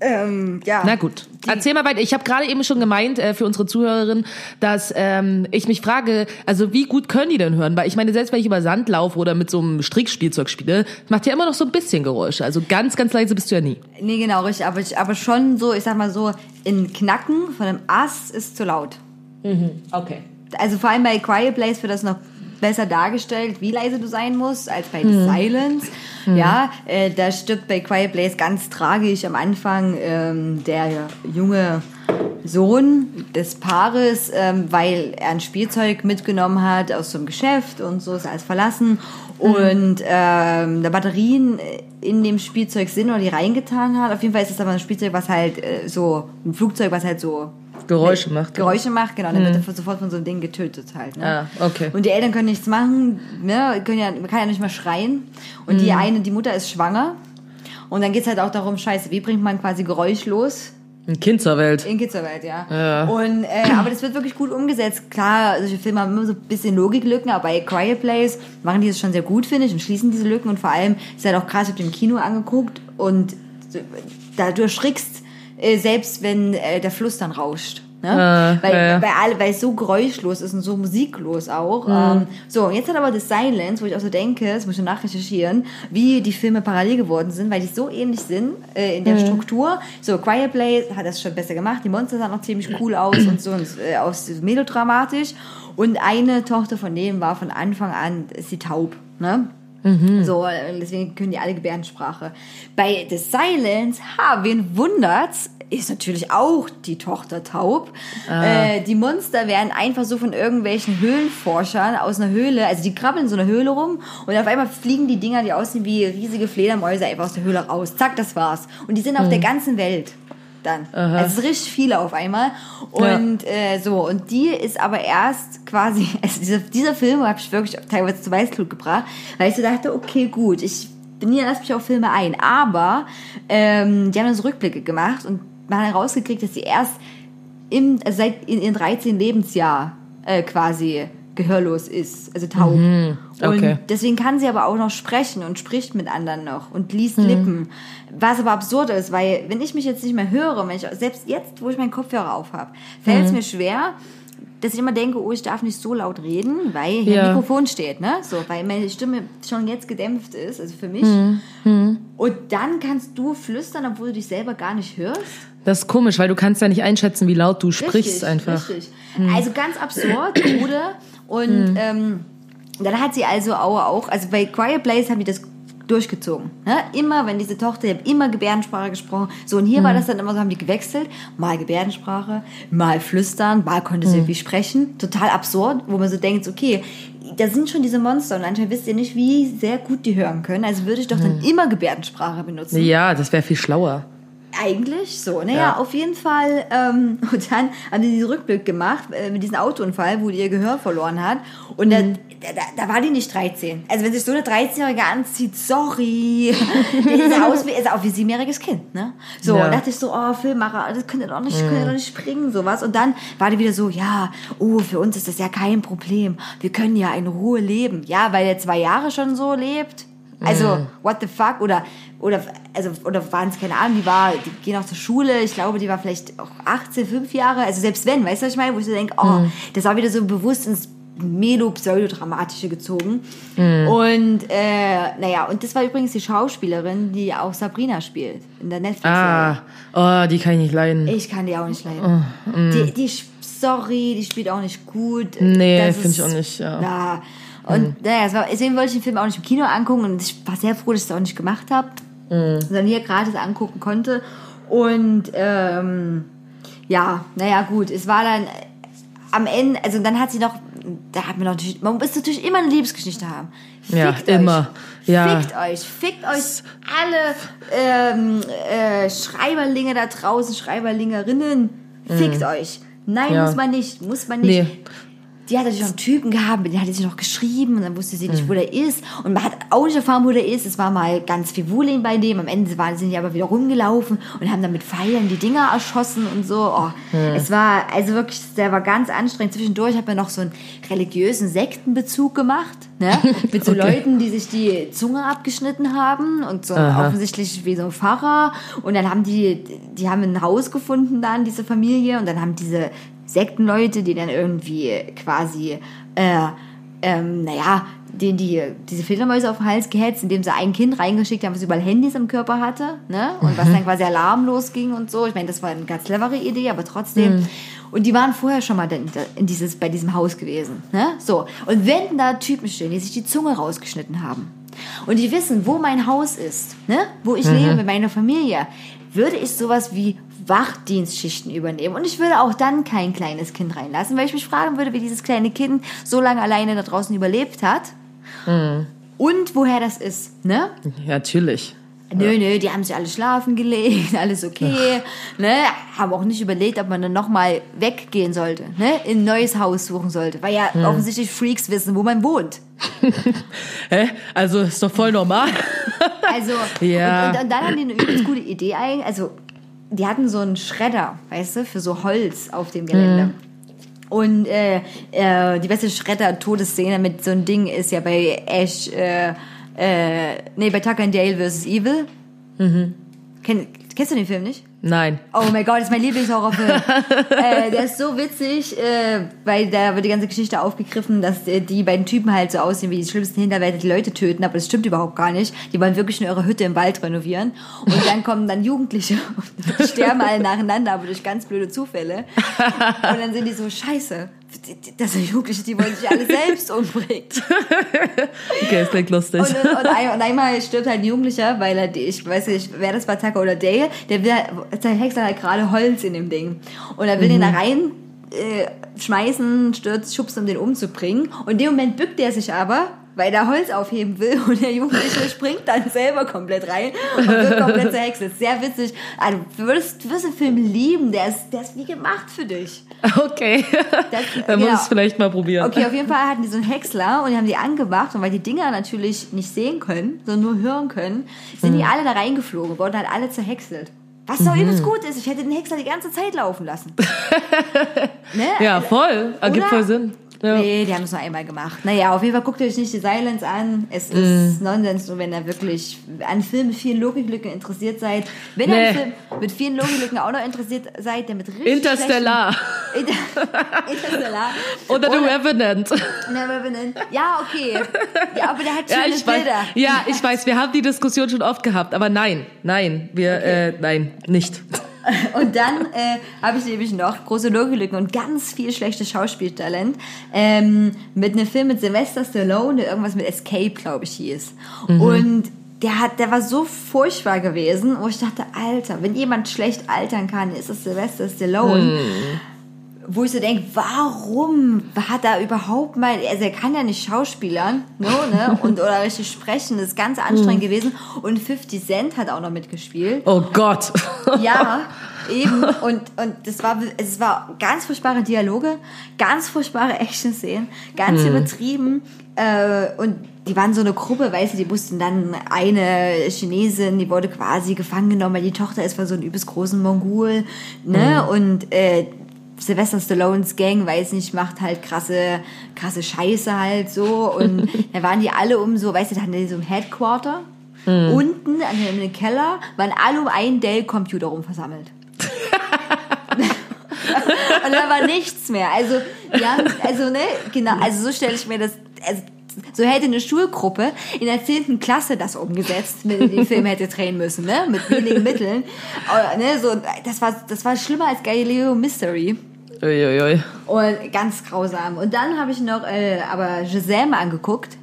Ähm, ja. Na gut. Erzähl mal weiter. Ich habe gerade eben schon gemeint äh, für unsere Zuhörerin, dass ähm, ich mich frage, also wie gut können die denn hören? Weil ich meine, selbst wenn ich über Sand laufe oder mit so einem Strickspielzeug spiele, macht ja immer noch so ein bisschen Geräusche. Also ganz, ganz leise bist du ja nie. Nee, genau, richtig. Aber, ich, aber schon so, ich sag mal so, in Knacken von einem Ast ist zu laut. Okay. Also vor allem bei Quiet Place wird das noch besser dargestellt, wie leise du sein musst, als bei The Silence. Ja, äh, da stirbt bei Quiet Place ganz tragisch am Anfang ähm, der junge Sohn des Paares, ähm, weil er ein Spielzeug mitgenommen hat aus einem Geschäft und so ist alles verlassen und ähm, da Batterien in dem Spielzeug sind oder die reingetan hat. Auf jeden Fall ist es aber ein Spielzeug, was halt äh, so, ein Flugzeug, was halt so Geräusche macht. Geräusche macht, genau, dann wird er sofort von so einem Ding getötet halt. Ne? Ah, okay. Und die Eltern können nichts machen, ne? können ja, man kann ja nicht mal schreien. Und die eine, die Mutter ist schwanger. Und dann geht's halt auch darum, scheiße, wie bringt man quasi geräuschlos Ein Kind zur Welt. in Kinderwelt, ja. Ja. Und, äh, aber das wird wirklich gut umgesetzt. Klar, solche Filme haben immer so ein bisschen Logiklücken, aber bei Quiet Place machen die das schon sehr gut, finde ich, und schließen diese Lücken. Und vor allem ist halt auch krass, ich habe den im Kino angeguckt und da du erschrickst äh, selbst wenn äh, der Fluss dann rauscht. Ne? Äh, weil, ja, ja. Bei all, weil es so geräuschlos ist und so musiklos auch. Ähm, so, und jetzt hat aber The Silence, wo ich auch so denke, das muss ich nachrecherchieren, wie die Filme parallel geworden sind, weil die so ähnlich sind äh, in der Struktur. So, Quiet Place hat das schon besser gemacht, die Monster sahen noch ziemlich cool aus und so und, äh, aus melodramatisch. Und eine Tochter von denen war von Anfang an, ist sie taub. Ne? So, äh, deswegen können die alle Gebärdensprache. Bei The Silence, ha, wen wundert's, ist natürlich auch die Tochter taub. Äh, die Monster werden einfach so von irgendwelchen Höhlenforschern aus einer Höhle, also die krabbeln in so einer Höhle rum und auf einmal fliegen die Dinger, die aussehen wie riesige Fledermäuse, einfach aus der Höhle raus. Zack, das war's. Und die sind auf der ganzen Welt dann. Also es ist richtig viele auf einmal. Und äh, so, und die ist aber erst quasi, also dieser, dieser Film habe ich wirklich teilweise zu Weißglut gebracht, weil ich so dachte, okay, gut, ich bin hier, lass mich auf Filme ein. Aber ähm, die haben so Rückblicke gemacht und man hat herausgekriegt, dass sie erst im, also seit in ihrem 13. Lebensjahr äh, quasi gehörlos ist, also taub. okay. Und deswegen kann sie aber auch noch sprechen und spricht mit anderen noch und liest Lippen. Was aber absurd ist, weil wenn ich mich jetzt nicht mehr höre, wenn ich, selbst jetzt, wo ich meinen Kopfhörer auf habe, fällt es mir schwer, dass ich immer denke, oh, ich darf nicht so laut reden, weil hier Ja. ein Mikrofon steht, ne? So, weil meine Stimme schon jetzt gedämpft ist, also für mich. Und dann kannst du flüstern, obwohl du dich selber gar nicht hörst. Das ist komisch, weil du kannst ja nicht einschätzen, wie laut du sprichst einfach. Richtig. Also ganz absurd, oder? Und ähm, dann hat sie also auch, also bei Quiet Place haben die das durchgezogen. Ne? Immer, wenn diese Tochter, die haben immer Gebärdensprache gesprochen. So, und hier war das dann immer so, haben die gewechselt. Mal Gebärdensprache, mal flüstern, mal konnte sie irgendwie sprechen. Total absurd, wo man so denkt, okay, da sind schon diese Monster und anscheinend wisst ihr nicht, wie sehr gut die hören können. Also würde ich doch dann immer Gebärdensprache benutzen. Ja, das wäre viel schlauer. Eigentlich so, naja, Ja. auf jeden Fall. Ähm, und dann haben die diesen Rückblick gemacht äh, mit diesem Autounfall, wo die ihr Gehör verloren hat. Und da, da, da war die nicht 13. Also wenn sich so eine 13-Jährige anzieht, sorry, der sieht aus wie, ist auch wie ein siebenjähriges Kind, ne? So, Ja. dachte ich so, oh, Filmmacher, das könnt ihr doch nicht, könnt ihr doch nicht springen, sowas. Und dann war die wieder so, ja, oh, für uns ist das ja kein Problem. Wir können ja in Ruhe leben. Ja, weil er zwei Jahre schon so lebt. Also, what the fuck? Oder, oder, also, oder waren es, keine Ahnung, die war, die gehen auch zur Schule, ich glaube, die war vielleicht auch 18, 5 Jahre, also selbst wenn, weißt du, was ich meine? Wo ich so denke, oh, das war wieder so bewusst ins Melo-Pseudodramatische gezogen. Und, äh, naja, und das war übrigens die Schauspielerin, die auch Sabrina spielt, in der Netflix-Serie. Ah, oh, die kann ich nicht leiden. Ich kann die auch nicht leiden. Die, die, sorry, die spielt auch nicht gut. Nee, Das find ich auch nicht, ja. Ja. Und naja, es war, deswegen wollte ich den Film auch nicht im Kino angucken und ich war sehr froh, dass ich es auch nicht gemacht habe, Hm. sondern hier gratis angucken konnte. Und ähm, ja, naja, gut, es war dann am Ende, also dann hat sie noch, da hat man noch natürlich, man muss natürlich immer eine Liebesgeschichte haben. Ja, Fickt immer. Euch. Ja. Fickt euch, fickt euch alle ähm, äh, Schreiberlinge da draußen, Schreiberlingerinnen, fickt euch. Nein. Ja. muss man nicht, muss man nicht. Nee. Die hat natürlich noch einen Typen gehabt, mit dem hatte sie noch geschrieben und dann wusste sie nicht, wo der ist. Und man hat auch nicht erfahren, wo der ist. Es war mal ganz viel Wuling bei dem. Am Ende waren, sind die aber wieder rumgelaufen und haben dann mit Pfeilen die Dinger erschossen und so. Oh, Hm. Es war also wirklich, der war ganz anstrengend. Zwischendurch hat man noch so einen religiösen Sektenbezug gemacht. Ne? Mit so Leuten, die sich die Zunge abgeschnitten haben und so offensichtlich wie so ein Pfarrer. Und dann haben die, die haben ein Haus gefunden dann, diese Familie. Und dann haben diese Sektenleute, die dann irgendwie quasi, äh, ähm, naja, denen die diese Fledermäuse auf den Hals gehetzt, indem sie ein Kind reingeschickt haben, was überall Handys im Körper hatte, ne? Und was dann quasi Alarm losging und so. Ich meine, das war eine ganz clevere Idee, aber trotzdem. Und die waren vorher schon mal in, dieses, bei diesem Haus gewesen, ne? So. Und wenn da Typen stehen, die sich die Zunge rausgeschnitten haben und die wissen, wo mein Haus ist, ne? Wo ich lebe mit meiner Familie, würde ich sowas wie Wachdienstschichten übernehmen. Und ich würde auch dann kein kleines Kind reinlassen, weil ich mich fragen würde, wie dieses kleine Kind so lange alleine da draußen überlebt hat. Und woher das ist, ne? Ja, natürlich. Nö, nö, die haben sich alle schlafen gelegt, alles okay, ne? Haben auch nicht überlegt, ob man dann nochmal weggehen sollte, ne? In ein neues Haus suchen sollte, weil ja offensichtlich Freaks wissen, wo man wohnt. Hä? Also ist doch voll normal. Also, Ja. und, und, und dann haben die eine übelst gute Idee eigentlich. Also, die hatten so einen Schredder, weißt du, für so Holz auf dem Gelände. Und äh, äh, die beste Schredder-Todesszene mit so einem Ding ist ja bei Ash, äh, äh, nee, bei Tucker and Dale vs. Evil. Kenn, kennst du den Film nicht? Nein. Oh mein Gott, das ist mein Lieblingshorrorfilm. äh, der ist so witzig, äh, weil da wird die ganze Geschichte aufgegriffen, dass äh, die beiden Typen halt so aussehen wie die schlimmsten Hinterwälte, die Leute töten, aber das stimmt überhaupt gar nicht. Die wollen wirklich nur ihre Hütte im Wald renovieren. Und dann kommen dann Jugendliche und sterben alle nacheinander, aber durch ganz blöde Zufälle. Und dann sind die so, scheiße, das sind Jugendliche, die wollen sich alle selbst umbringen. Okay, das klingt lustig. Und, und, ein, und einmal stirbt halt ein Jugendlicher, weil er, ich weiß nicht, wer das war, Tucker oder Dale, der will, sein Hexer hat gerade Holz in dem Ding. Und er will den da rein äh, schmeißen, stürzt, schubst, um den umzubringen. Und in dem Moment bückt er sich aber, weil er Holz aufheben will und der Jugendliche springt dann selber komplett rein und wird komplett zur Hexe. Sehr witzig. Also, du würdest, du wirst den Film lieben, der ist, der ist wie gemacht für dich. Okay. Das, Dann muss genau. ich es vielleicht mal probieren. Okay, auf jeden Fall hatten die so einen Häcksler und die haben die angemacht und weil die Dinger natürlich nicht sehen können, sondern nur hören können, sind Mhm. die alle da reingeflogen, wurden halt alle zerhäckselt. Was doch Mhm. übelst gut ist. Ich hätte den Häcksler die ganze Zeit laufen lassen. ne? Ja, voll. Ergibt voll Sinn. Ja. Nee, die haben es nur einmal gemacht. Naja, auf jeden Fall guckt euch nicht die Silence an. Es ist Nonsens, nur wenn ihr wirklich an Filmen mit vielen Logiklücken interessiert seid. Wenn ihr Nee. an Film mit vielen Logiklücken auch noch interessiert seid, der mit richtig Interstellar. Inter Interstellar. Oder The Revenant. Been in. Ja, okay. Ja, aber der hat Ja schöne ich, weiß, Bilder. ja, ich weiß, wir haben die Diskussion schon oft gehabt, aber nein, nein, wir, äh, nein, nicht. Und dann äh, habe ich nämlich noch große Logilücken und ganz viel schlechtes Schauspieltalent ähm, mit einem Film mit Sylvester Stallone, der irgendwas mit Escape, glaube ich, hieß. Und der hat, der war so furchtbar gewesen, wo ich dachte, Alter, wenn jemand schlecht altern kann, ist es Sylvester Stallone. Wo ich so denke, warum hat er überhaupt mal, also er kann ja nicht schauspielern, no, ne, und, oder richtig sprechen, das ist ganz anstrengend gewesen. Und 50 Cent hat auch noch mitgespielt. Oh Gott. Ja, eben. Und, und das war, es war ganz furchtbare Dialoge, ganz furchtbare Action-Szenen, ganz übertrieben. Äh, und die waren so eine Gruppe, weißt du, die mussten dann eine Chinesin, die wurde quasi gefangen genommen, weil die Tochter ist von so einem übelst großen Mongol, ne? Und äh, Sylvester Stallones Gang, weiß nicht, macht halt krasse, krasse Scheiße halt so. Und da waren die alle um so, weißt du, da hatten die so ein Headquarter. Unten an dem Keller waren alle um einen Dell-Computer rum versammelt. und da war nichts mehr. Also, ja, also, ne, genau, also so stelle ich mir das, also, so hätte eine Schulgruppe in der 10. Klasse das umgesetzt, wenn die den Film hätte drehen müssen, ne, mit wenigen Mitteln. Aber, ne, so, das war, das war schlimmer als Galileo Mystery. Uiuiui. Und ganz grausam. Und dann habe ich noch äh, aber Giselle angeguckt.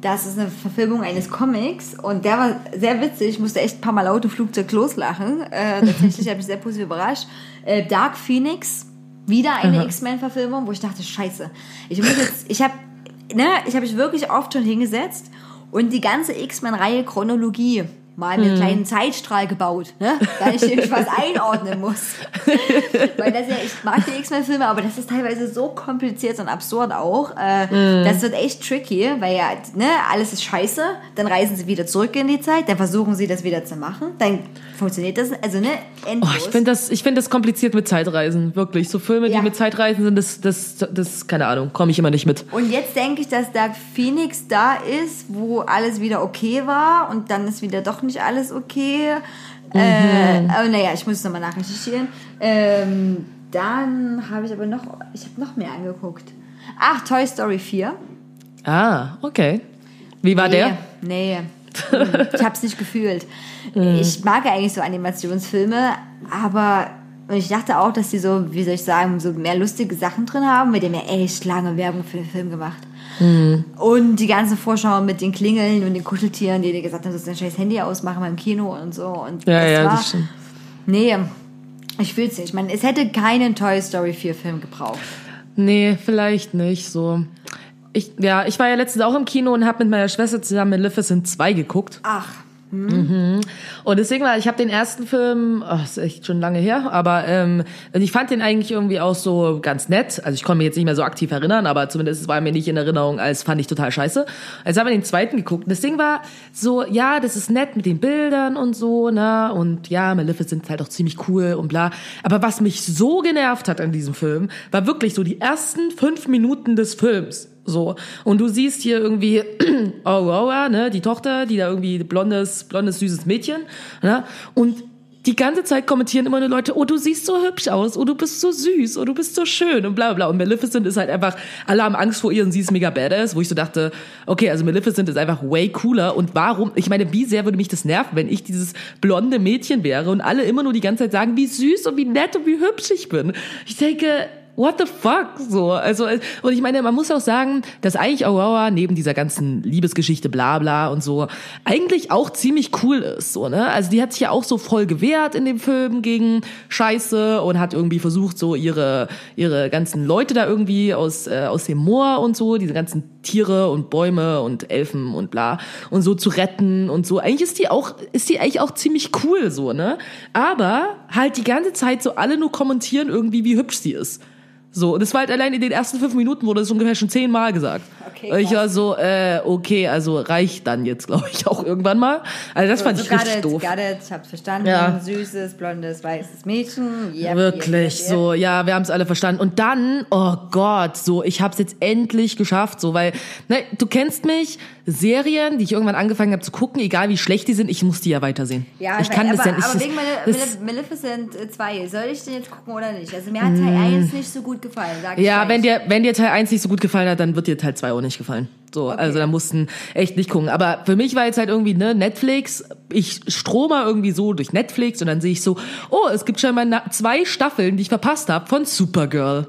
Das ist eine Verfilmung eines Comics und der war sehr witzig. Ich musste echt ein paar Mal laut im Flugzeug loslachen. Äh, tatsächlich habe ich sehr positiv überrascht. Äh, Dark Phoenix, wieder eine X-Men-Verfilmung, wo ich dachte, scheiße. Ich muss jetzt, ich habe, ne, ich habe mich wirklich oft schon hingesetzt und die ganze X-Men-Reihe Chronologie mal mit einem kleinen Zeitstrahl gebaut, ne? Da ich nämlich was einordnen muss. Weil das ja, ich mag die X-Men-Filme, aber das ist teilweise so kompliziert und absurd auch. Äh, Das wird echt tricky, weil ja, ne, alles ist scheiße, dann reisen sie wieder zurück in die Zeit, dann versuchen sie das wieder zu machen, dann funktioniert das, also ne, Oh, ich finde das, ich finde das kompliziert mit Zeitreisen, wirklich. So Filme, Ja. die mit Zeitreisen sind, das, das, das, keine Ahnung, komme ich immer nicht mit. und jetzt denke ich, dass Dark Phoenix da ist, wo alles wieder okay war und dann ist wieder doch nicht alles okay. Äh, aber naja, ich muss es nochmal nachrecherchieren. Ähm, dann habe ich aber noch, ich habe noch mehr angeguckt. Ach, Toy Story 4. Ah, okay. Wie war nee, der? Nee, ich habe es nicht gefühlt. Ich mag ja eigentlich so Animationsfilme, aber und ich dachte auch, dass die so, wie soll ich sagen, so mehr lustige Sachen drin haben, mit dem ja echt lange Werbung für den Film gemacht. Und die ganze Vorschau mit den Klingeln und den Kuscheltieren, die dir gesagt haben, sollst dein scheiß Handy ausmachen beim Kino und so. Und Ja, das ja, war, das stimmt. Nee, ich fühl's nicht. Ich meine, es hätte keinen Toy Story 4 Film gebraucht. Nee, vielleicht nicht so. Ich, ja, ich war ja letztens auch im Kino und habe mit meiner Schwester zusammen Maleficent 2 geguckt. Ach, Und deswegen war, ich habe den ersten Film, oh, ist echt schon lange her, aber ähm, also ich fand den eigentlich irgendwie auch so ganz nett. Also ich konnte mich jetzt nicht mehr so aktiv erinnern, aber zumindest war mir nicht in Erinnerung, als fand ich total scheiße. Jetzt haben wir den zweiten geguckt und das Ding war so, ja, das ist nett mit den Bildern und so, ne? Und ja, Maleficent ist halt auch ziemlich cool und bla. Aber was mich so genervt hat an diesem Film, war wirklich so die ersten fünf Minuten des Films. So. Und du siehst hier irgendwie Aurora, ne, die Tochter, die da irgendwie blondes, blondes, süßes Mädchen, ne? Und die ganze Zeit kommentieren immer nur Leute, oh, du siehst so hübsch aus, oh, du bist so süß, oh, du bist so schön und bla bla. Und Maleficent ist halt einfach, alle haben Angst vor ihr und sie ist mega badass, wo ich so dachte, okay, also Maleficent ist einfach way cooler. Und warum, ich meine, wie sehr würde mich das nerven, wenn ich dieses blonde Mädchen wäre und alle immer nur die ganze Zeit sagen, wie süß und wie nett und wie hübsch ich bin. Ich denke, what the fuck? So, also, und ich meine, man muss auch sagen, dass eigentlich Aurora neben dieser ganzen Liebesgeschichte, bla, bla und so, eigentlich auch ziemlich cool ist, so, ne? Also, die hat sich ja auch so voll gewehrt in dem Film gegen Scheiße und hat irgendwie versucht, so ihre, ihre ganzen Leute da irgendwie aus, äh, aus dem Moor und so, diese ganzen Tiere und Bäume und Elfen und bla und so zu retten und so. Eigentlich ist die auch, ist die eigentlich auch ziemlich cool, so, ne? Aber halt die ganze Zeit so alle nur kommentieren irgendwie, wie hübsch sie ist. So, und das war halt allein in den ersten fünf Minuten wurde es ungefähr schon zehnmal gesagt. Okay, und ich war so, äh, okay, also reicht dann jetzt, glaube ich, auch irgendwann mal. Also das so, fand so ich richtig it, doof. Got it, ich hab's verstanden. Ja. Süßes, blondes, weißes Mädchen. Yep, Wirklich, yep, yep, so, ja, wir haben es alle verstanden. Und dann, oh Gott, so, ich hab's jetzt endlich geschafft, so, weil, ne, du kennst mich, Serien, die ich irgendwann angefangen habe zu gucken, egal wie schlecht die sind, ich muss die ja weitersehen. Ja, ich kann aber, das ja nicht. Aber wegen Malef Maleficent 2, soll ich den jetzt gucken oder nicht? Also mir hat Teil 1 nicht so gut gefallen, sag ich Ja, wenn dir, wenn dir Teil 1 nicht so gut gefallen hat, dann wird dir Teil 2 auch nicht gefallen. So, okay. also da mussten echt nicht gucken. Aber für mich war jetzt halt irgendwie, ne, Netflix, ich strome irgendwie so durch Netflix und dann sehe ich so, oh, es gibt schon mal zwei Staffeln, die ich verpasst habe von Supergirl.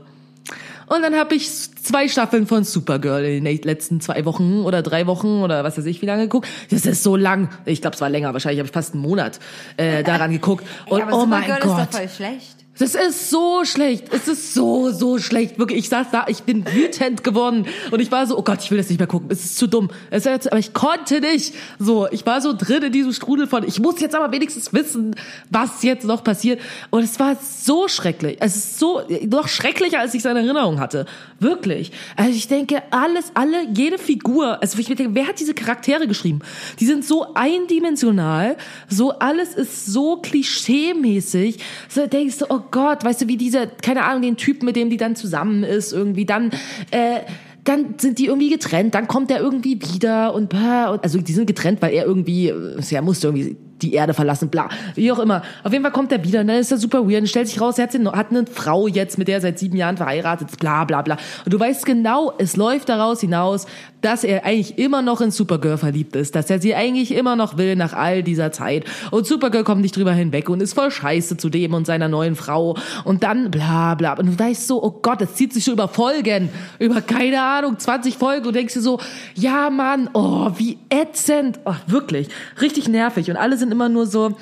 Und dann habe ich zwei Staffeln von Supergirl in den letzten zwei Wochen oder drei Wochen oder was weiß ich wie lange geguckt. Das ist so lang. Ich glaube, es war länger. Wahrscheinlich habe ich fast einen Monat äh, daran geguckt. Und Ey, oh mein Gott. Ist doch voll schlecht. Das ist so schlecht. Es ist so, so schlecht. Wirklich, ich saß da, ich bin wütend geworden. Und ich war so, oh Gott, ich will das nicht mehr gucken. Es ist zu dumm. Es ist, aber ich konnte nicht. So, ich war so drin in diesem Strudel von, ich muss jetzt aber wenigstens wissen, was jetzt noch passiert. Und es war so schrecklich. Es ist so, noch schrecklicher, als ich seine Erinnerung hatte. Wirklich. Also ich denke, alles, alle, jede Figur, also ich denke, wer hat diese Charaktere geschrieben? Die sind so eindimensional. So, alles ist so klischee-mäßig. So denkst du, oh Gott, weißt du, wie diese, keine Ahnung, den Typ, mit dem die dann zusammen ist, irgendwie dann, äh, dann sind die irgendwie getrennt, dann kommt er irgendwie wieder und, also die sind getrennt, weil er irgendwie, er musste irgendwie die Erde verlassen, bla, wie auch immer. Auf jeden Fall kommt er wieder und dann ist er super weird und stellt sich raus, er hat eine Frau jetzt, mit der er seit sieben Jahren verheiratet ist, bla, bla, bla. Und du weißt genau, es läuft daraus hinaus, dass er eigentlich immer noch in Supergirl verliebt ist, dass er sie eigentlich immer noch will nach all dieser Zeit. Und Supergirl kommt nicht drüber hinweg und ist voll scheiße zu dem und seiner neuen Frau. Und dann bla, bla. Und du weißt so, oh Gott, das zieht sich so über Folgen, über keine Ahnung, 20 Folgen und denkst dir so, ja Mann, oh, wie ätzend. Oh, wirklich, richtig nervig. Und alle sind sind immer nur so,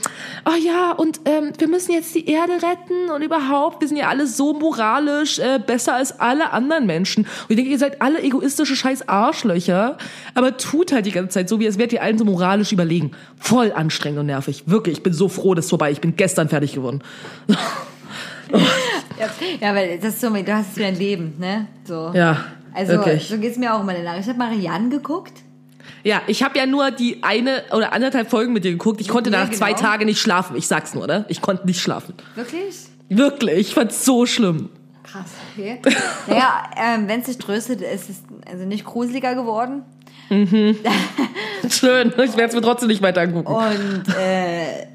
oh ja, und ähm, wir müssen jetzt die Erde retten und überhaupt, wir sind ja alle so moralisch äh, besser als alle anderen Menschen. Und ich denke, ihr seid alle egoistische scheiß Arschlöcher, aber tut halt die ganze Zeit so, wie es wärt ihr allen so moralisch überlegen. Voll anstrengend und nervig. Wirklich, ich bin so froh, dass es vorbei. Ich bin gestern fertig geworden. ja, weil das ist so, du hast es wie ein Leben, ne? So. Ja. Also, wirklich. so geht's mir auch immer danach. Ich habe Marianne geguckt. Ja, ich habe ja nur die eine oder anderthalb Folgen mit dir geguckt. Ich konnte ja, nach genau. zwei Tagen nicht schlafen. Ich sag's nur, oder? Ich konnte nicht schlafen. Wirklich? Wirklich. Ich fand's so schlimm. Krass, okay. naja, ähm, wenn es sich tröstet, ist es also nicht gruseliger geworden. Mhm. Schön. Ich werde es mir trotzdem nicht weiter angucken. Und äh,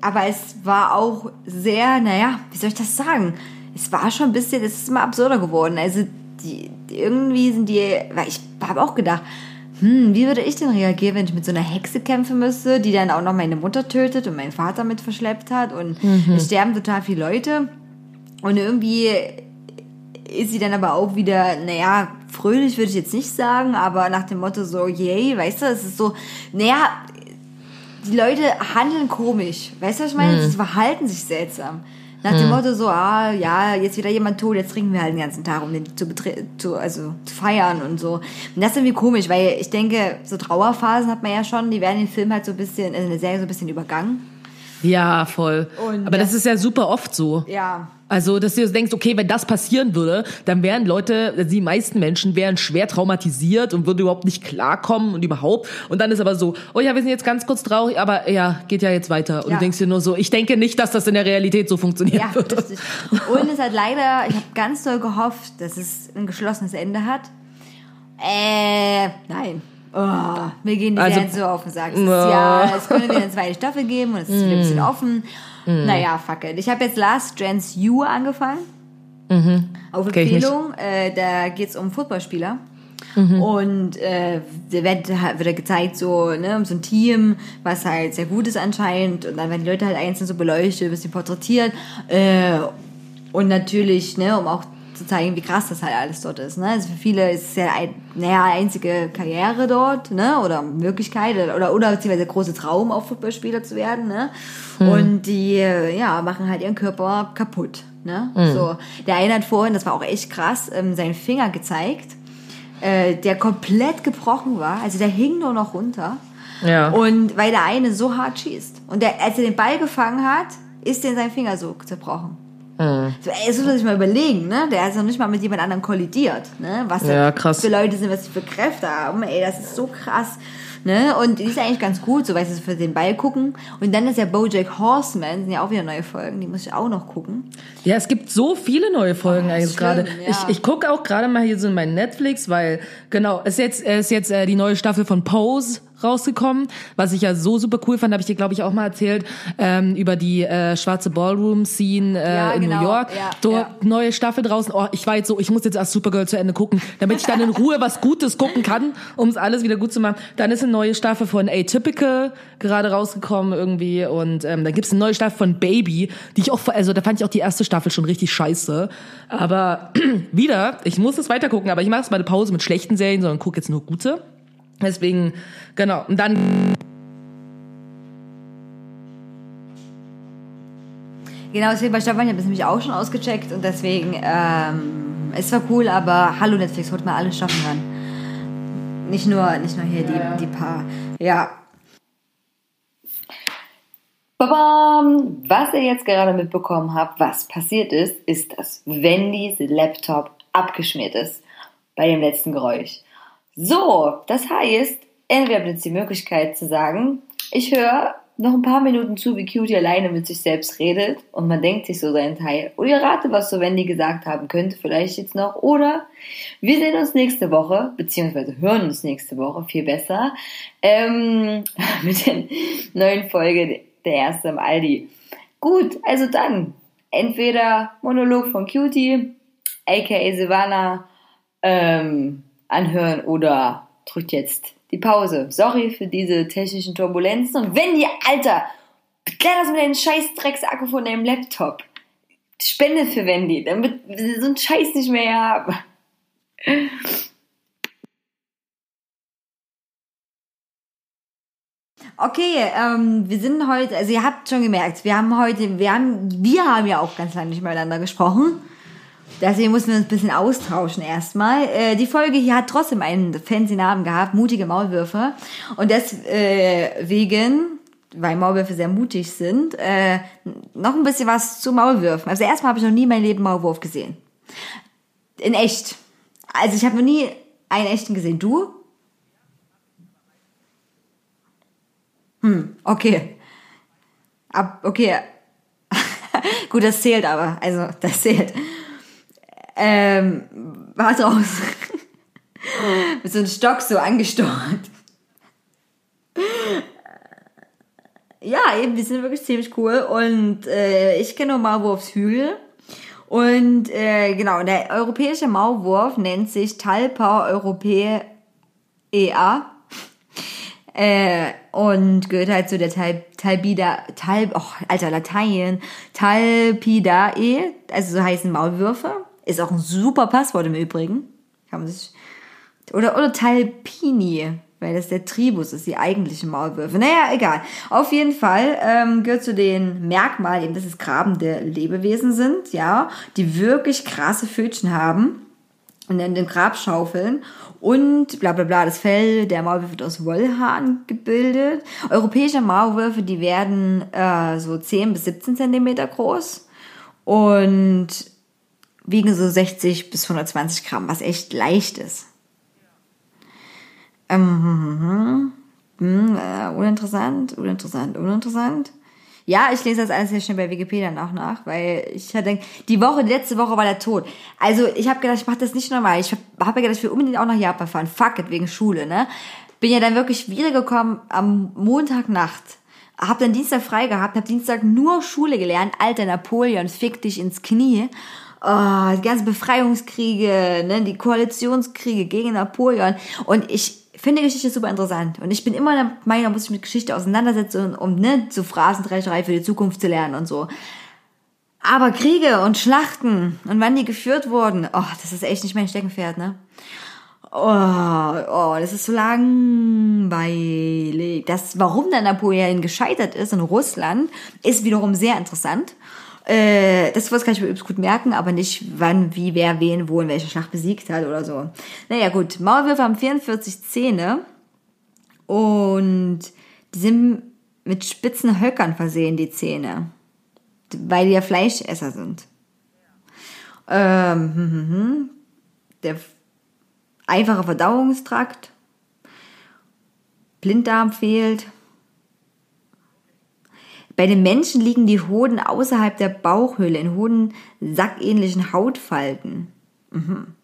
aber es war auch sehr, naja, wie soll ich das sagen? Es war schon ein bisschen, es ist immer absurder geworden. Also die, die irgendwie sind die, weil ich habe auch gedacht, hm, wie würde ich denn reagieren, wenn ich mit so einer Hexe kämpfen müsste, die dann auch noch meine Mutter tötet und meinen Vater mit verschleppt hat und mhm. es sterben total viele Leute und irgendwie ist sie dann aber auch wieder, naja, fröhlich würde ich jetzt nicht sagen, aber nach dem Motto so, yay, weißt du, es ist so, naja, die Leute handeln komisch, weißt du, was ich meine? Mhm. Sie verhalten sich seltsam. Nach dem hm. Motto so, ah, ja, jetzt wieder jemand tot, jetzt trinken wir halt den ganzen Tag, um den zu, zu, also, zu feiern und so. Und das ist irgendwie komisch, weil ich denke, so Trauerphasen hat man ja schon, die werden im Film halt so ein bisschen, in der Serie so ein bisschen übergangen. Ja, voll. Und Aber das, das ist ja super oft so. Ja. Also, dass du denkst, okay, wenn das passieren würde, dann wären Leute, die meisten Menschen wären schwer traumatisiert und würden überhaupt nicht klarkommen und überhaupt. Und dann ist aber so, oh ja, wir sind jetzt ganz kurz traurig, aber ja, geht ja jetzt weiter. Und ja. du denkst dir nur so, ich denke nicht, dass das in der Realität so funktionieren ja, wird. Richtig. Und es hat leider, ich habe ganz doll gehofft, dass es ein geschlossenes Ende hat. Äh, nein. Oh, mir gehen die also, so auf den Sack. Oh. Ja, es könnte wieder eine zweite Staffel geben und es ist wieder ein bisschen mm. Offen. Naja, fuck it. Ich habe jetzt Last Dance You angefangen. Auf ich nicht. Empfehlung. Äh, da geht's um Footballspieler. Und äh, da wird, wird gezeigt, so, ne, um so ein Team, was halt sehr gut ist anscheinend. Und dann werden die Leute halt einzeln so beleuchtet, ein bisschen porträtiert. Äh, und natürlich, ne, um auch zu zeigen, wie krass das halt alles dort ist. Ne? Also für viele ist es ja ein, naja, einzige Karriere dort, ne? Oder Möglichkeit oder oder beziehungsweise große Traum, auch Footballspieler zu werden, ne? Und die äh, ja machen halt ihren Körper kaputt. Ne? So. Der eine hat vorhin, das war auch echt krass, ähm, seinen Finger gezeigt, äh, der komplett gebrochen war. Also der hing nur noch runter. Ja. Und weil der eine so hart schießt. Und der, als er den Ball gefangen hat, ist den sein Finger so zerbrochen. Mhm. Das muss man sich mal überlegen, ne? Der ist noch nicht mal mit jemand anderem kollidiert, ne? Was Ja, für Leute sind, was sie für Kräfte haben, ey, das ist so krass. Ne? Und die ist eigentlich ganz gut, so weil sie für den Ball gucken. Und dann ist ja Bojack Horseman, sind ja auch wieder neue Folgen, die muss ich auch noch gucken. Ja, es gibt so viele neue Folgen Oh, eigentlich gerade. ja. Ich, ich gucke auch gerade mal hier so in mein Netflix, weil genau, es ist jetzt, ist jetzt äh, die neue Staffel von Pose rausgekommen, was ich ja so super cool fand, habe ich dir glaube ich auch mal erzählt ähm, über die äh, schwarze Ballroom-Scene äh, Ja, in genau, New York. ja, Dort ja. neue Staffel draußen. Oh, ich war jetzt so, ich muss jetzt erst Supergirl zu Ende gucken, damit ich dann in Ruhe was Gutes gucken kann, um es alles wieder gut zu machen. Dann ist eine neue Staffel von Atypical gerade rausgekommen irgendwie und ähm, dann gibt's eine neue Staffel von Baby, die ich auch, also da fand ich auch die erste Staffel schon richtig scheiße. Aber wieder, ich muss es weiter gucken, aber ich mache jetzt mal eine Pause mit schlechten Serien, sondern gucke jetzt nur gute. Deswegen, genau. Und dann Genau, deswegen bei Stefan, ich habe das nämlich auch schon ausgecheckt und deswegen, ähm, es war cool, aber hallo Netflix, holt mal alle Staffeln ran. Nicht nur, nicht nur hier die, die paar. Ja. Babam! Was ihr jetzt gerade mitbekommen habt, was passiert ist, ist, dass Wendys Laptop abgeschmiert ist bei dem letzten Geräusch. So, das heißt, entweder habt jetzt die Möglichkeit zu sagen, ich höre noch ein paar Minuten zu, wie Cutie alleine mit sich selbst redet und man denkt sich so seinen Teil. Oder ihr ratet, was so Wendy gesagt haben könnte, vielleicht jetzt noch. Oder wir sehen uns nächste Woche, beziehungsweise hören uns nächste Woche, viel besser, ähm, mit der neuen Folge der erste im Aldi. Gut, also dann, entweder Monolog von Cutie, aka Silvana, ähm, anhören oder drückt jetzt die Pause. Sorry für diese technischen Turbulenzen. Und wenn ihr, Alter, klär das mit deinem scheiß Drecksakku von deinem Laptop. Spende für Wendy, damit wir so einen Scheiß nicht mehr haben. Okay, ähm, wir sind heute, also ihr habt schon gemerkt, wir haben heute, wir haben, wir haben ja auch ganz lange nicht miteinander gesprochen. Deswegen mussten wir uns ein bisschen austauschen erstmal. Äh, die Folge hier hat trotzdem einen fancy Namen gehabt, mutige Maulwürfe. Und deswegen, weil Maulwürfe sehr mutig sind, äh, noch ein bisschen was zu Maulwürfen. Also erstmal habe ich noch nie in meinem Leben Maulwurf gesehen. In echt. Also ich habe noch nie einen echten gesehen. Du? Hm, okay. Ab, okay. Gut, das zählt aber. Also, das zählt. Ähm, war draußen. Mit so einem Stock so angesteuert. Ja, eben, die sind wirklich ziemlich cool. Und äh, ich kenne nur Maulwurfshügel. Und äh, genau, der europäische Maulwurf nennt sich Talpa europea. Äh, und gehört halt zu der Tal Talbida, Tal, oh, alter Latein, Talpidae, also so heißen Maulwürfe. Ist auch ein super Passwort im Übrigen. Kann man sich, oder, oder Talpini, weil das der Tribus ist, die eigentlichen Maulwürfe. Naja, egal. Auf jeden Fall ähm, gehört zu den Merkmalen, eben, dass es grabende Lebewesen sind, ja, die wirklich krasse Pfötchen haben und in den Grab schaufeln und bla bla bla. Das Fell der Maulwürfe wird aus Wollhaaren gebildet. Europäische Maulwürfe, die werden äh, so 10 bis 17 Zentimeter groß und wiegen so 60 bis 120 Gramm, was echt leicht ist. Ähm, hm, äh, uninteressant, uninteressant, uninteressant. Ja, ich lese das alles sehr schnell bei Wikipedia nach nach, weil ich hatte die Woche, die letzte Woche war der Tod. Also ich habe gedacht, ich mache das nicht normal. Ich habe hab gedacht, ich will unbedingt auch nach Japan fahren. Fuck it, wegen Schule, ne? Bin ja dann wirklich wiedergekommen am Montagnacht. hab dann Dienstag frei gehabt, hab Dienstag nur Schule gelernt, alter Napoleon, fick dich ins Knie. Oh, die ganzen Befreiungskriege, ne, die Koalitionskriege gegen Napoleon. Und ich finde Geschichte super interessant. Und ich bin immer der Meinung, da muss ich mit Geschichte auseinandersetzen, um ne, so Phrasendrescherei für die Zukunft zu lernen und so. Aber Kriege und Schlachten und wann die geführt wurden, oh, das ist echt nicht mein Steckenpferd, ne? Oh, oh, das ist so langweilig. Das, warum dann Napoleon gescheitert ist in Russland, ist wiederum sehr interessant. Äh, das was kann ich mir übrigens gut merken, aber nicht wann, wie, wer, wen, wo in welcher Schlacht besiegt hat oder so. Naja, gut. Maulwürfe haben 44 Zähne und die sind mit spitzen Höckern versehen, die Zähne. Weil die ja Fleischesser sind. Ähm, hm, hm, hm. Der einfache Verdauungstrakt, Blinddarm fehlt. Bei den Menschen liegen die Hoden außerhalb der Bauchhöhle in hohen sackähnlichen Hautfalten. Mhm.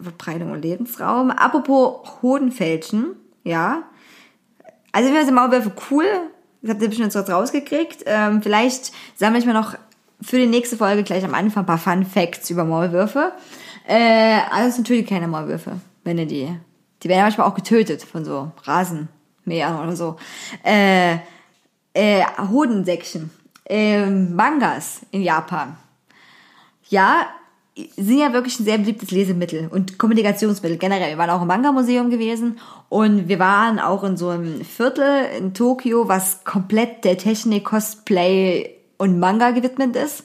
Verbreitung und Lebensraum. Apropos Hodenfälschen, ja. Also wir sind Maulwürfe cool. Das habt ihr bestimmt jetzt rausgekriegt. Ähm, vielleicht sammle ich mir noch für die nächste Folge gleich am Anfang ein paar Fun Facts über Maulwürfe. Äh, alles natürlich keine Maulwürfe, wenn ihr die. Die werden manchmal auch getötet von so Rasenmähern oder so. Äh, äh, Hodensäckchen. Äh, Mangas in Japan. Ja, sind ja wirklich ein sehr beliebtes Lesemittel und Kommunikationsmittel generell. Wir waren auch im Manga-Museum gewesen und wir waren auch in so einem Viertel in Tokio, was komplett der Technik, Cosplay und Manga gewidmet ist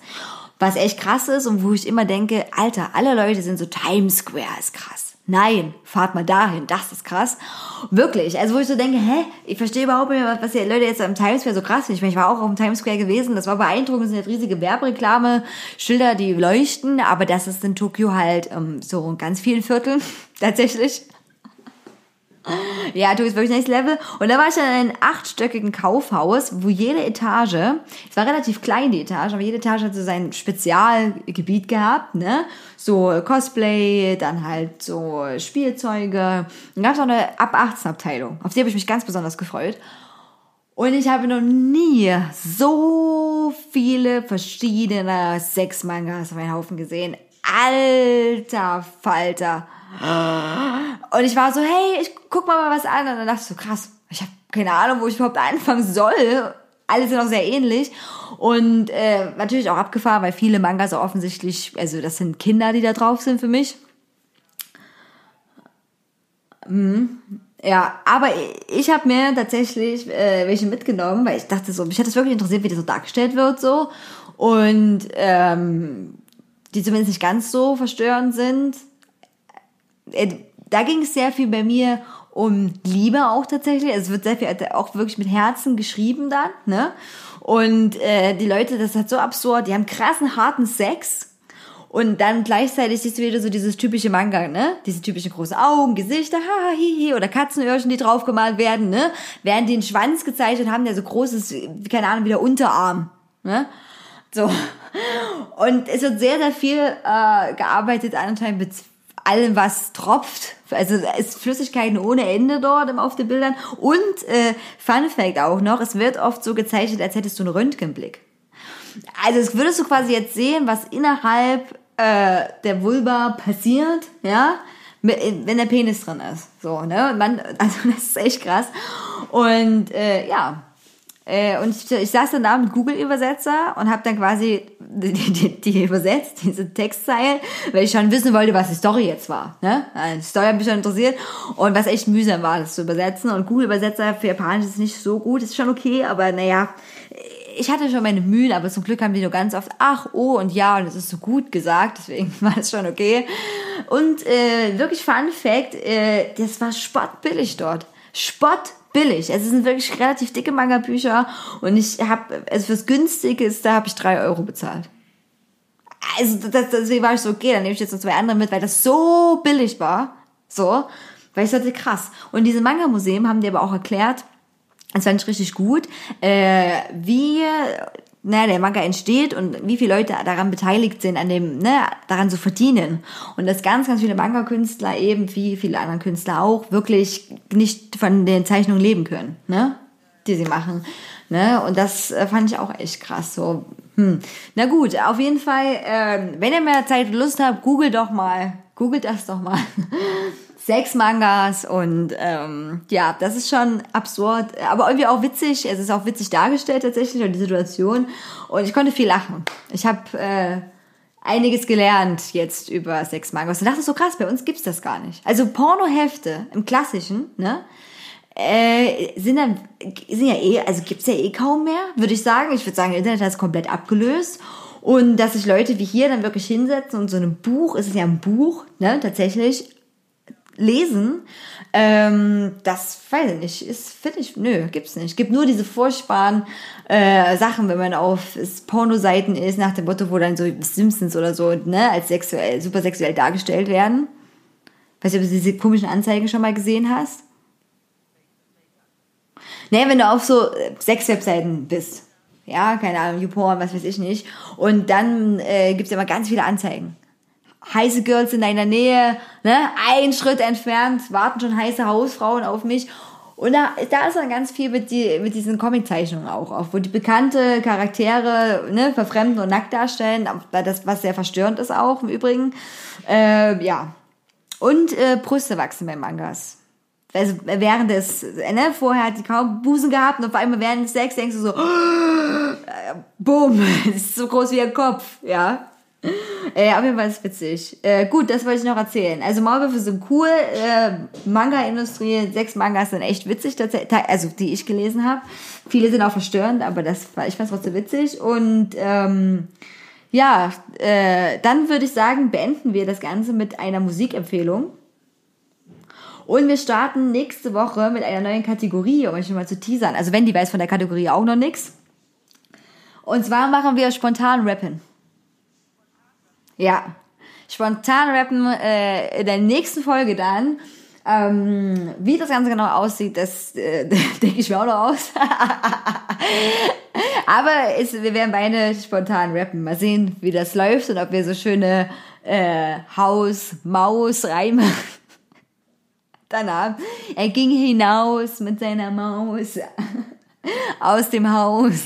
was echt krass ist und wo ich immer denke, Alter, alle Leute sind so Times Square ist krass. Nein, fahrt mal dahin, das ist krass. Wirklich, also wo ich so denke, hä, ich verstehe überhaupt nicht, was die Leute jetzt am Times Square so krass finden. Ich meine, ich war auch auf dem Times Square gewesen, das war beeindruckend, es sind jetzt riesige Werbereklame, Schilder, die leuchten, aber das ist in Tokio halt ähm, so in ganz vielen Vierteln tatsächlich. Ja, du bist wirklich next level. Und da war ich in einem achtstöckigen Kaufhaus, wo jede Etage, es war relativ klein, die Etage, aber jede Etage hat so sein Spezialgebiet gehabt, ne? So Cosplay, dann halt so Spielzeuge. Dann gab es auch eine ab 18 Abteilung. Auf die habe ich mich ganz besonders gefreut. Und ich habe noch nie so viele verschiedene Sex-Mangas auf einen Haufen gesehen. Alter Falter. Und ich war so, hey, ich guck mal was an. Und dann dachte ich so, krass, ich habe keine Ahnung, wo ich überhaupt anfangen soll. Alle sind auch sehr ähnlich. Und äh, natürlich auch abgefahren, weil viele Mangas so offensichtlich, also das sind Kinder, die da drauf sind für mich. Mhm. Ja, aber ich habe mir tatsächlich äh, welche mitgenommen, weil ich dachte so, mich hat das wirklich interessiert, wie das so dargestellt wird so. Und ähm, die zumindest nicht ganz so verstörend sind. Äh, da ging es sehr viel bei mir um Liebe auch tatsächlich. Also es wird sehr viel auch wirklich mit Herzen geschrieben dann, ne? Und äh, die Leute, das halt so absurd, die haben krassen, harten Sex. Und dann gleichzeitig ist wieder so dieses typische Manga, ne? Diese typischen großen Augen, Gesichter, ha, hi, hi, oder Katzenöhrchen, die draufgemalt werden, ne? Während die einen Schwanz gezeichnet haben, der so groß ist, keine Ahnung, wie der Unterarm, ne? So. Und es wird sehr, sehr viel äh, gearbeitet anscheinend mit allem, was tropft. Also ist Flüssigkeiten ohne Ende dort auf den Bildern. Und äh, Fun Fact auch noch, es wird oft so gezeichnet, als hättest du einen Röntgenblick. Also es würdest du quasi jetzt sehen, was innerhalb äh, der Vulva passiert, ja, wenn der Penis drin ist. So, ne? Man, also das ist echt krass. Und äh, ja, und ich, ich saß dann da mit Google-Übersetzer und habe dann quasi die, die, die übersetzt, diese Textzeilen, weil ich schon wissen wollte, was die Story jetzt war. Ne? Also die Story hat mich schon interessiert und was echt mühsam war, das zu übersetzen. Und Google-Übersetzer für Japanisch ist nicht so gut, ist schon okay, aber naja, ich hatte schon meine Mühen, aber zum Glück haben die nur ganz oft ach, oh und ja und es ist so gut gesagt, deswegen war es schon okay. Und äh, wirklich Fun Fact, äh, das war spottbillig dort. Spott billig. Es sind wirklich relativ dicke Manga-Bücher und ich habe, also fürs Günstigste habe ich drei Euro bezahlt. Also das, deswegen war ich so, okay, dann nehme ich jetzt noch zwei andere mit, weil das so billig war. So, weil ich dachte, krass. Und diese Manga-Museen haben dir aber auch erklärt, das fand ich richtig gut, äh, wie naja, der Manga entsteht und wie viele Leute daran beteiligt sind, an dem, ne, daran zu verdienen. Und dass ganz, ganz viele Manga-Künstler eben, wie viele andere Künstler auch, wirklich nicht von den Zeichnungen leben können, ne? die sie machen. Ne? Und das äh, fand ich auch echt krass. So, hm. Na gut, auf jeden Fall, äh, wenn ihr mehr Zeit und Lust habt, googelt doch mal, googelt das doch mal. Sechs Mangas und ähm, ja, das ist schon absurd, aber irgendwie auch witzig. Es ist auch witzig dargestellt tatsächlich und die Situation. Und ich konnte viel lachen. Ich habe äh, einiges gelernt jetzt über Sechs Mangas. Und dachte so krass, bei uns gibt's das gar nicht. Also Pornohefte im Klassischen, ne? äh, sind dann sind ja eh, also gibt's ja eh kaum mehr, würde ich sagen. Ich würde sagen, Internet hat es komplett abgelöst. Und dass sich Leute wie hier dann wirklich hinsetzen und so ein Buch, es ist ja ein Buch, ne, tatsächlich lesen, ähm, das weiß ich nicht, ist, finde ich, nö, gibt's nicht. Gibt nur diese furchtbaren äh, Sachen, wenn man auf Pornoseiten ist, nach dem Motto, wo dann so Simpsons oder so, ne, als sexuell, super sexuell dargestellt werden. Weißt du, ob du diese komischen Anzeigen schon mal gesehen hast? Nee, wenn du auf so äh, sechs Webseiten bist. Ja, keine Ahnung, YouPorn, was weiß ich nicht. Und dann äh, gibt es immer ganz viele Anzeigen. Heiße Girls in deiner Nähe, ne? ein Schritt entfernt, warten schon heiße Hausfrauen auf mich. Und da, da ist dann ganz viel mit, die, mit diesen Comiczeichnungen auch, auch, wo die bekannte Charaktere ne, verfremden und nackt darstellen, das, was sehr verstörend ist auch im Übrigen. Äh, ja. Und äh, Brüste wachsen bei Mangas also während des, ne, vorher hat sie kaum Busen gehabt und auf einmal während des Sex denkst du so, oh, boom, ist so groß wie ihr Kopf, ja. Äh, auf jeden Fall ist es witzig. Äh, gut, das wollte ich noch erzählen. Also Maulwürfe sind cool, äh, Manga-Industrie, sechs Mangas sind echt witzig, also die ich gelesen habe. Viele sind auch verstörend, aber das war, ich fand es trotzdem witzig. Und ähm, ja, äh, dann würde ich sagen, beenden wir das Ganze mit einer Musikempfehlung. Und wir starten nächste Woche mit einer neuen Kategorie, um euch schon mal zu teasern. Also wenn die weiß von der Kategorie auch noch nichts. Und zwar machen wir spontan Rappen. Ja, spontan Rappen äh, in der nächsten Folge dann. Ähm, wie das Ganze genau aussieht, das äh, denke ich mir auch noch aus. Aber es, wir werden beide spontan rappen. Mal sehen, wie das läuft und ob wir so schöne äh, Haus-Maus-Reime danach. Er ging hinaus mit seiner Maus aus dem Haus.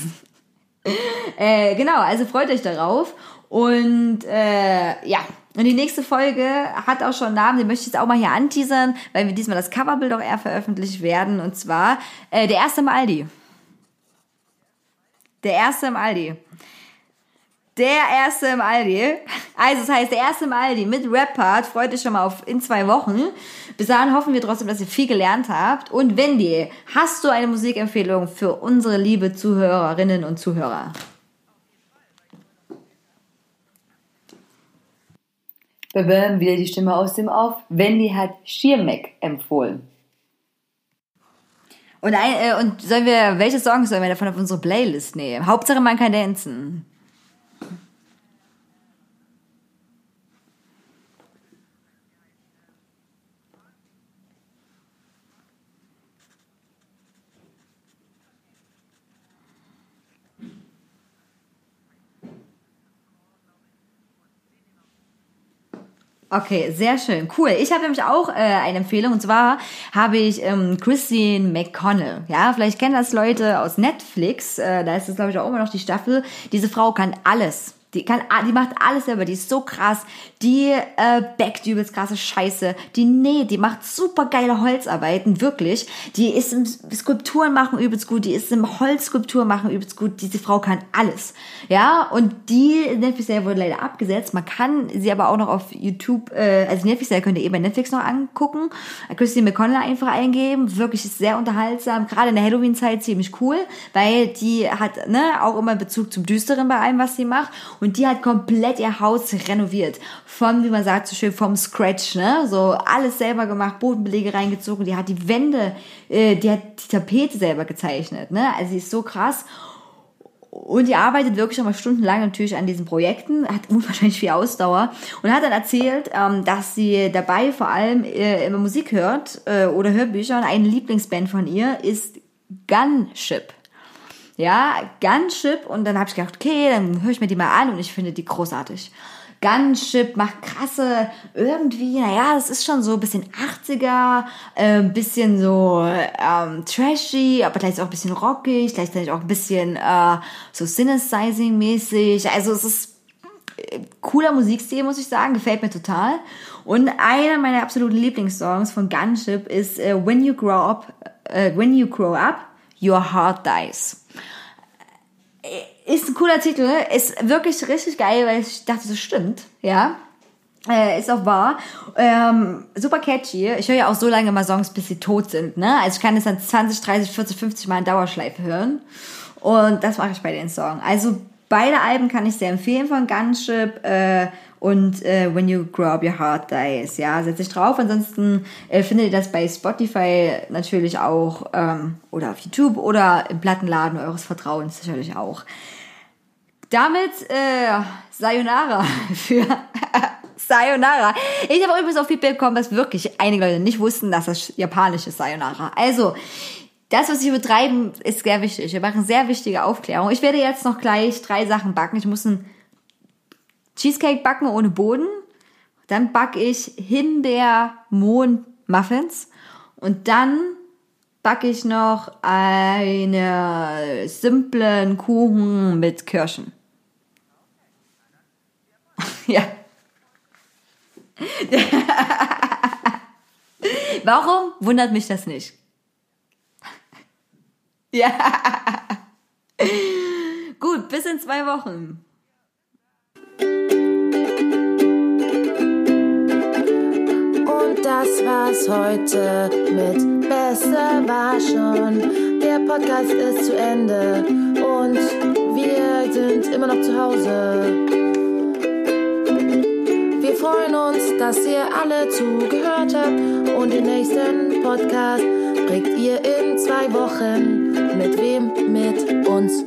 Äh, genau, also freut euch darauf. Und äh, ja, und die nächste Folge hat auch schon einen Namen, den möchte ich jetzt auch mal hier anteasern, weil wir diesmal das Coverbild auch eher veröffentlicht werden. Und zwar äh, der erste im Aldi. Der erste im Aldi. Der erste im Aldi. Also, das heißt, der erste im Aldi mit Rap-Part. Freut euch schon mal auf in zwei Wochen. Bis dahin hoffen wir trotzdem, dass ihr viel gelernt habt. Und Wendy, hast du eine Musikempfehlung für unsere liebe Zuhörerinnen und Zuhörer? Wir hören wieder die Stimme aus dem Auf. Wendy hat Schirmeck empfohlen. Und, ein, äh, und sollen wir, welche Songs sollen wir davon auf unsere Playlist nehmen? Hauptsache man kann dancen. Okay, sehr schön. Cool. Ich habe nämlich auch äh, eine Empfehlung und zwar habe ich ähm, Christine McConnell. Ja, vielleicht kennen das Leute aus Netflix. Äh, da ist es, glaube ich, auch immer noch die Staffel. Diese Frau kann alles. Die kann, die macht alles selber, die ist so krass. Die äh, backt übelst krasse Scheiße. Die näht, die macht super geile Holzarbeiten, wirklich. Die ist im Skulpturen machen übelst gut, die ist im Holzskulptur machen übelst gut. Diese Frau kann alles. Ja, und die Netflix-Serie wurde leider abgesetzt. Man kann sie aber auch noch auf YouTube, äh, also Netflix-Serie könnt ihr eh bei Netflix noch angucken. Christine McConnell einfach eingeben. Wirklich ist sehr unterhaltsam. Gerade in der Halloween-Zeit ziemlich cool, weil die hat ne, auch immer Bezug zum Düsteren bei allem, was sie macht. Und die hat komplett ihr Haus renoviert. Vom, wie man sagt, so schön vom Scratch, ne? So alles selber gemacht, Bodenbelege reingezogen. Die hat die Wände, äh, die hat die Tapete selber gezeichnet, ne? Also sie ist so krass. Und die arbeitet wirklich schon mal stundenlang natürlich an diesen Projekten, hat unwahrscheinlich viel Ausdauer und hat dann erzählt, ähm, dass sie dabei vor allem äh, immer Musik hört äh, oder Hörbücher und eine Lieblingsband von ihr ist Gunship. Ja, Gunship und dann habe ich gedacht, okay, dann höre ich mir die mal an und ich finde die großartig. Gunship macht krasse, irgendwie, naja, das ist schon so ein bisschen 80er, äh, bisschen so ähm, trashy, aber gleichzeitig auch ein bisschen rockig, gleichzeitig auch ein bisschen äh, so Synthesizing-mäßig. Also es ist äh, cooler Musikstil, muss ich sagen, gefällt mir total. Und einer meiner absoluten Lieblingssongs von Gunship ist uh, When You Grow Up, uh, When You Grow Up, Your Heart Dies ist ein cooler Titel, ist wirklich richtig geil, weil ich dachte, das stimmt, ja. Äh, ist auch wahr. Ähm, super catchy. Ich höre ja auch so lange mal Songs, bis sie tot sind, ne? Also ich kann es dann 20, 30, 40, 50 Mal in Dauerschleife hören. Und das mache ich bei den Songs. Also beide Alben kann ich sehr empfehlen von Gunship. Äh, und äh, When You Grow Up Your Heart Dies. Ja, setz dich drauf. Ansonsten äh, findet ihr das bei Spotify natürlich auch ähm, oder auf YouTube oder im Plattenladen eures Vertrauens sicherlich auch. Damit äh, Sayonara für Sayonara. Ich habe übrigens auch Feedback bekommen, dass wirklich einige Leute nicht wussten, dass das japanisch ist Sayonara. Also, das, was sie betreiben, ist sehr wichtig. Wir machen sehr wichtige Aufklärung. Ich werde jetzt noch gleich drei Sachen backen. Ich muss ein Cheesecake backen ohne Boden. Dann backe ich Himbeer-Mohn-Muffins. Und dann backe ich noch einen simplen Kuchen mit Kirschen. ja. Warum wundert mich das nicht? ja. Gut, bis in zwei Wochen. Das war's heute mit Besser war schon. Der Podcast ist zu Ende und wir sind immer noch zu Hause. Wir freuen uns, dass ihr alle zugehört habt und den nächsten Podcast kriegt ihr in zwei Wochen. Mit wem? Mit uns.